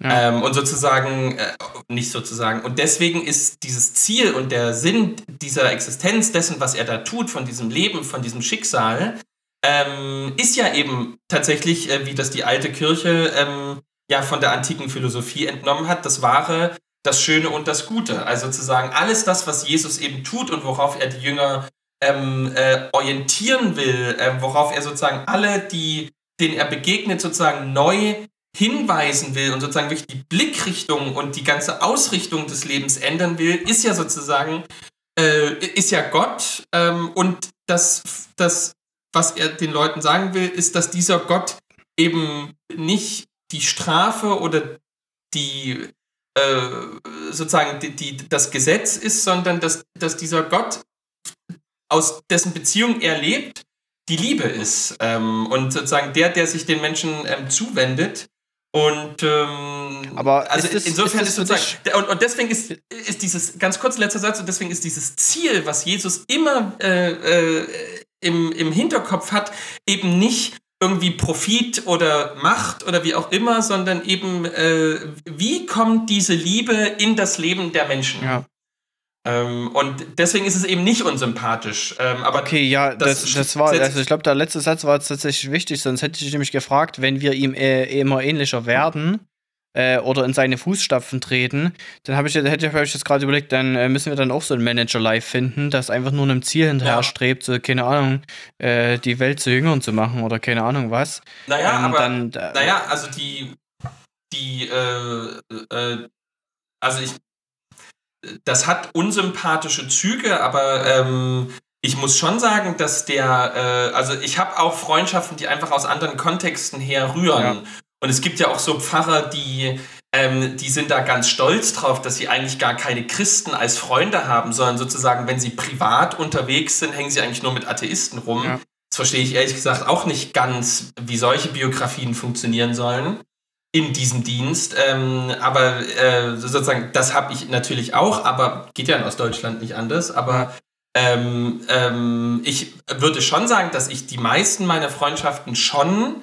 Ja. Ähm, und sozusagen, äh, nicht sozusagen, und deswegen ist dieses Ziel und der Sinn dieser Existenz, dessen, was er da tut, von diesem Leben, von diesem Schicksal, ähm, ist ja eben tatsächlich, äh, wie das die alte Kirche ähm, ja von der antiken Philosophie entnommen hat, das Wahre, das Schöne und das Gute. Also sozusagen alles das, was Jesus eben tut und worauf er die Jünger ähm, äh, orientieren will, ähm, worauf er sozusagen alle, die, denen er begegnet, sozusagen neu hinweisen will und sozusagen wirklich die Blickrichtung und die ganze Ausrichtung des Lebens ändern will, ist ja sozusagen, äh, ist ja Gott. Ähm, und das, das, was er den Leuten sagen will, ist, dass dieser Gott eben nicht die Strafe oder die äh, sozusagen die, die, das Gesetz ist, sondern dass, dass dieser Gott, aus dessen Beziehung er lebt, die Liebe ist. Ähm, und sozusagen der, der sich den Menschen ähm, zuwendet. Und ähm, Aber also das- insofern ist ist, sozusagen, und, und deswegen ist, ist dieses, ganz kurz letzter Satz, und deswegen ist dieses Ziel, was Jesus immer äh, äh, im, im Hinterkopf hat, eben nicht irgendwie Profit oder Macht oder wie auch immer, sondern eben, äh, wie kommt diese Liebe in das Leben der Menschen? ja. Ähm, und deswegen ist es eben nicht unsympathisch. Ähm, aber Okay, ja, das das, das, war, also ich glaube, der letzte Satz war jetzt tatsächlich wichtig, sonst hätte ich nämlich gefragt, wenn wir ihm äh, immer ähnlicher werden äh, oder in seine Fußstapfen treten, dann habe ich, hätte ich, hab ich jetzt gerade überlegt, dann äh, müssen wir dann auch so einen Manager live finden, das einfach nur einem Ziel hinterher Ja. strebt, so, keine Ahnung, äh, die Welt zu Jüngern zu machen oder keine Ahnung was. naja, Ähm, aber dann, Naja, also die, die, also ich, das hat unsympathische Züge, aber ähm, ich muss schon sagen, dass der, äh, also ich habe auch Freundschaften, die einfach aus anderen Kontexten herrühren. Ja. Und es gibt ja auch so Pfarrer, die, ähm, die sind da ganz stolz drauf, dass sie eigentlich gar keine Christen als Freunde haben, sondern sozusagen, wenn sie privat unterwegs sind, hängen sie eigentlich nur mit Atheisten rum. Ja. Das verstehe ich ehrlich gesagt auch nicht ganz, wie solche Biografien funktionieren sollen in diesem Dienst. Ähm, aber äh, sozusagen, das habe ich natürlich auch, aber geht ja in Ostdeutschland nicht anders. Aber ähm, ähm, ich würde schon sagen, dass ich die meisten meiner Freundschaften schon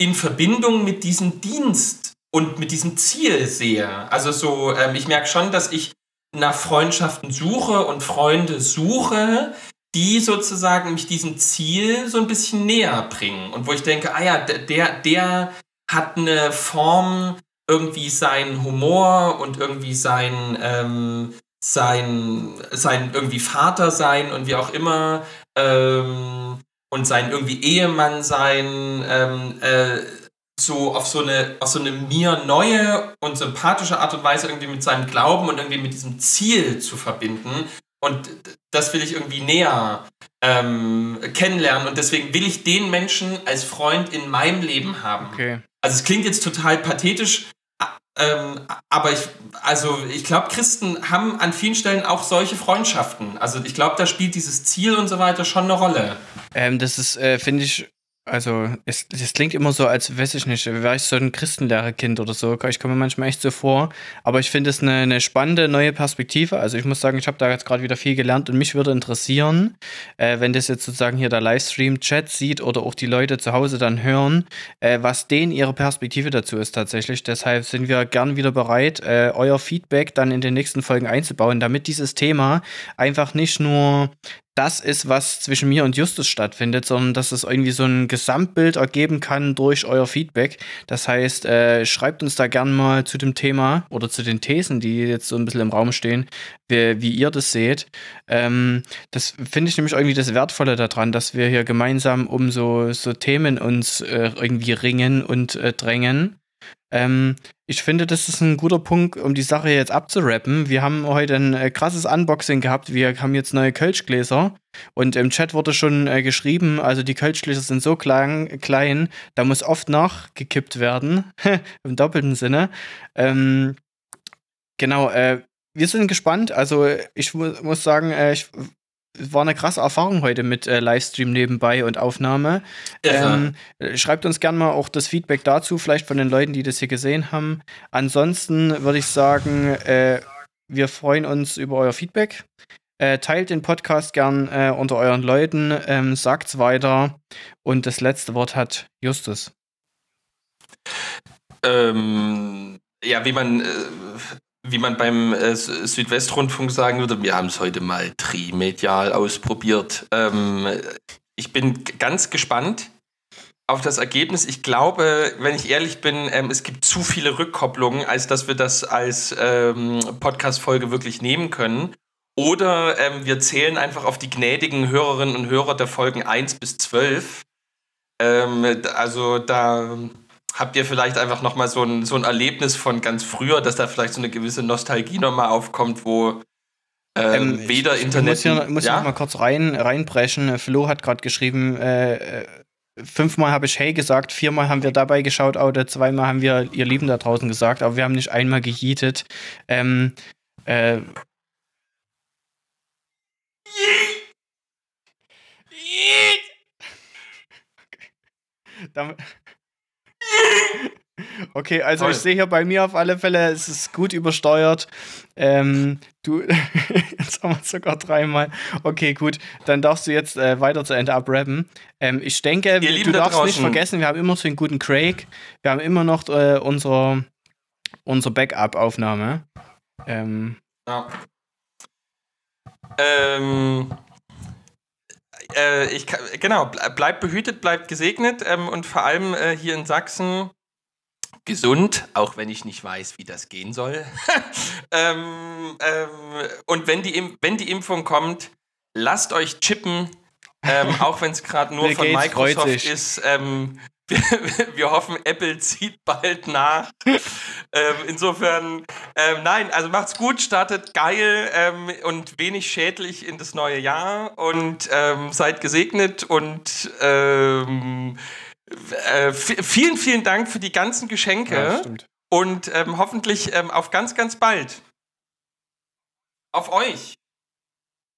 in Verbindung mit diesem Dienst und mit diesem Ziel sehe. Also so, ähm, ich merke schon, dass ich nach Freundschaften suche und Freunde suche, die sozusagen mich diesem Ziel so ein bisschen näher bringen. Und wo ich denke, ah ja, der- der, der hat eine Form, irgendwie sein Humor und irgendwie sein, ähm, sein, sein irgendwie Vater sein und wie auch immer ähm, und sein irgendwie Ehemann sein, ähm, äh, so auf so eine, auf so eine mir neue und sympathische Art und Weise irgendwie mit seinem Glauben und irgendwie mit diesem Ziel zu verbinden. Und das will ich irgendwie näher ähm, kennenlernen. Und deswegen will ich den Menschen als Freund in meinem Leben haben. Okay. Also es klingt jetzt total pathetisch, ähm, aber ich, also ich glaube, Christen haben an vielen Stellen auch solche Freundschaften. Also ich glaube, da spielt dieses Ziel und so weiter schon eine Rolle. Ähm, das ist, äh, finde ich, also es, es klingt immer so, als weiß ich nicht, wäre ich so ein Christenlehrerkind oder so. Ich komme mir manchmal echt so vor. Aber ich finde es eine, eine spannende neue Perspektive. Also ich muss sagen, ich habe da jetzt gerade wieder viel gelernt und mich würde interessieren, äh, wenn das jetzt sozusagen hier der Livestream-Chat sieht oder auch die Leute zu Hause dann hören, äh, was denen ihre Perspektive dazu ist tatsächlich. Deshalb sind wir gern wieder bereit, äh, euer Feedback dann in den nächsten Folgen einzubauen, damit dieses Thema einfach nicht nur das ist, was zwischen mir und Justus stattfindet, sondern dass es irgendwie so ein Gesamtbild ergeben kann durch euer Feedback. Das heißt, äh, schreibt uns da gern mal zu dem Thema oder zu den Thesen, die jetzt so ein bisschen im Raum stehen, wie, wie ihr das seht. Ähm, das finde ich nämlich irgendwie das Wertvolle daran, dass wir hier gemeinsam um so, so Themen uns äh, irgendwie ringen und äh, drängen. Ähm, ich finde, das ist ein guter Punkt, um die Sache jetzt abzurappen. Wir haben heute ein äh, krasses Unboxing gehabt. Wir haben jetzt neue Kölschgläser. Und im Chat wurde schon äh, geschrieben, also die Kölschgläser sind so klein, klein da muss oft nachgekippt werden. Im doppelten Sinne. Ähm, genau, äh, wir sind gespannt. Also ich mu muss sagen, äh, ich war eine krasse Erfahrung heute mit äh, Livestream nebenbei und Aufnahme. Ähm, schreibt uns gerne mal auch das Feedback dazu, vielleicht von den Leuten, die das hier gesehen haben. Ansonsten würde ich sagen, äh, wir freuen uns über euer Feedback. Äh, teilt den Podcast gern äh, unter euren Leuten, ähm, sagt's weiter. Und das letzte Wort hat Justus. Ähm, ja, wie man äh, wie man beim äh, Südwestrundfunk sagen würde, wir haben es heute mal trimedial ausprobiert. Ähm, ich bin ganz gespannt auf das Ergebnis. Ich glaube, wenn ich ehrlich bin, ähm, es gibt zu viele Rückkopplungen, als dass wir das als ähm, Podcast-Folge wirklich nehmen können. Oder ähm, wir zählen einfach auf die gnädigen Hörerinnen und Hörer der Folgen 1 bis 12. Ähm, also da habt ihr vielleicht einfach nochmal so ein, so ein Erlebnis von ganz früher, dass da vielleicht so eine gewisse Nostalgie nochmal aufkommt, wo ähm, ähm, weder ich, Internet. Ich muss hier, muss ja? noch mal kurz rein, reinbrechen. Flo hat gerade geschrieben, äh, äh, fünfmal habe ich Hey gesagt, viermal haben wir dabei geschaut, oder zweimal haben wir ihr Lieben da draußen gesagt, aber wir haben nicht einmal gejietet. Ähm, äh, Yeet! Yeet! Okay, also Toll. ich sehe hier bei mir auf alle Fälle, es ist gut übersteuert. Ähm, du, jetzt haben wir es sogar dreimal. Okay, gut, dann darfst du jetzt äh, weiter zu Ende abrappen. Ähm, ich denke, Ihr du darfst nicht vergessen, wir haben immer so einen guten Craig. Wir haben immer noch äh, unsere, unsere Backup-Aufnahme. Ähm, ja. Ähm, äh, ich genau, bleibt behütet, bleibt gesegnet ähm, und vor allem äh, hier in Sachsen gesund, auch wenn ich nicht weiß, wie das gehen soll. ähm, ähm, und wenn die, wenn die Impfung kommt, lasst euch chippen, ähm, auch wenn es gerade nur von Microsoft ist. Ähm, wir, wir, hoffen, Apple zieht bald nach. ähm, insofern, ähm, nein, also macht's gut, startet geil ähm, und wenig schädlich in das neue Jahr und ähm, seid gesegnet und ähm, äh, vielen, vielen Dank für die ganzen Geschenke ja, und ähm, hoffentlich auf ganz, ganz bald. Auf euch.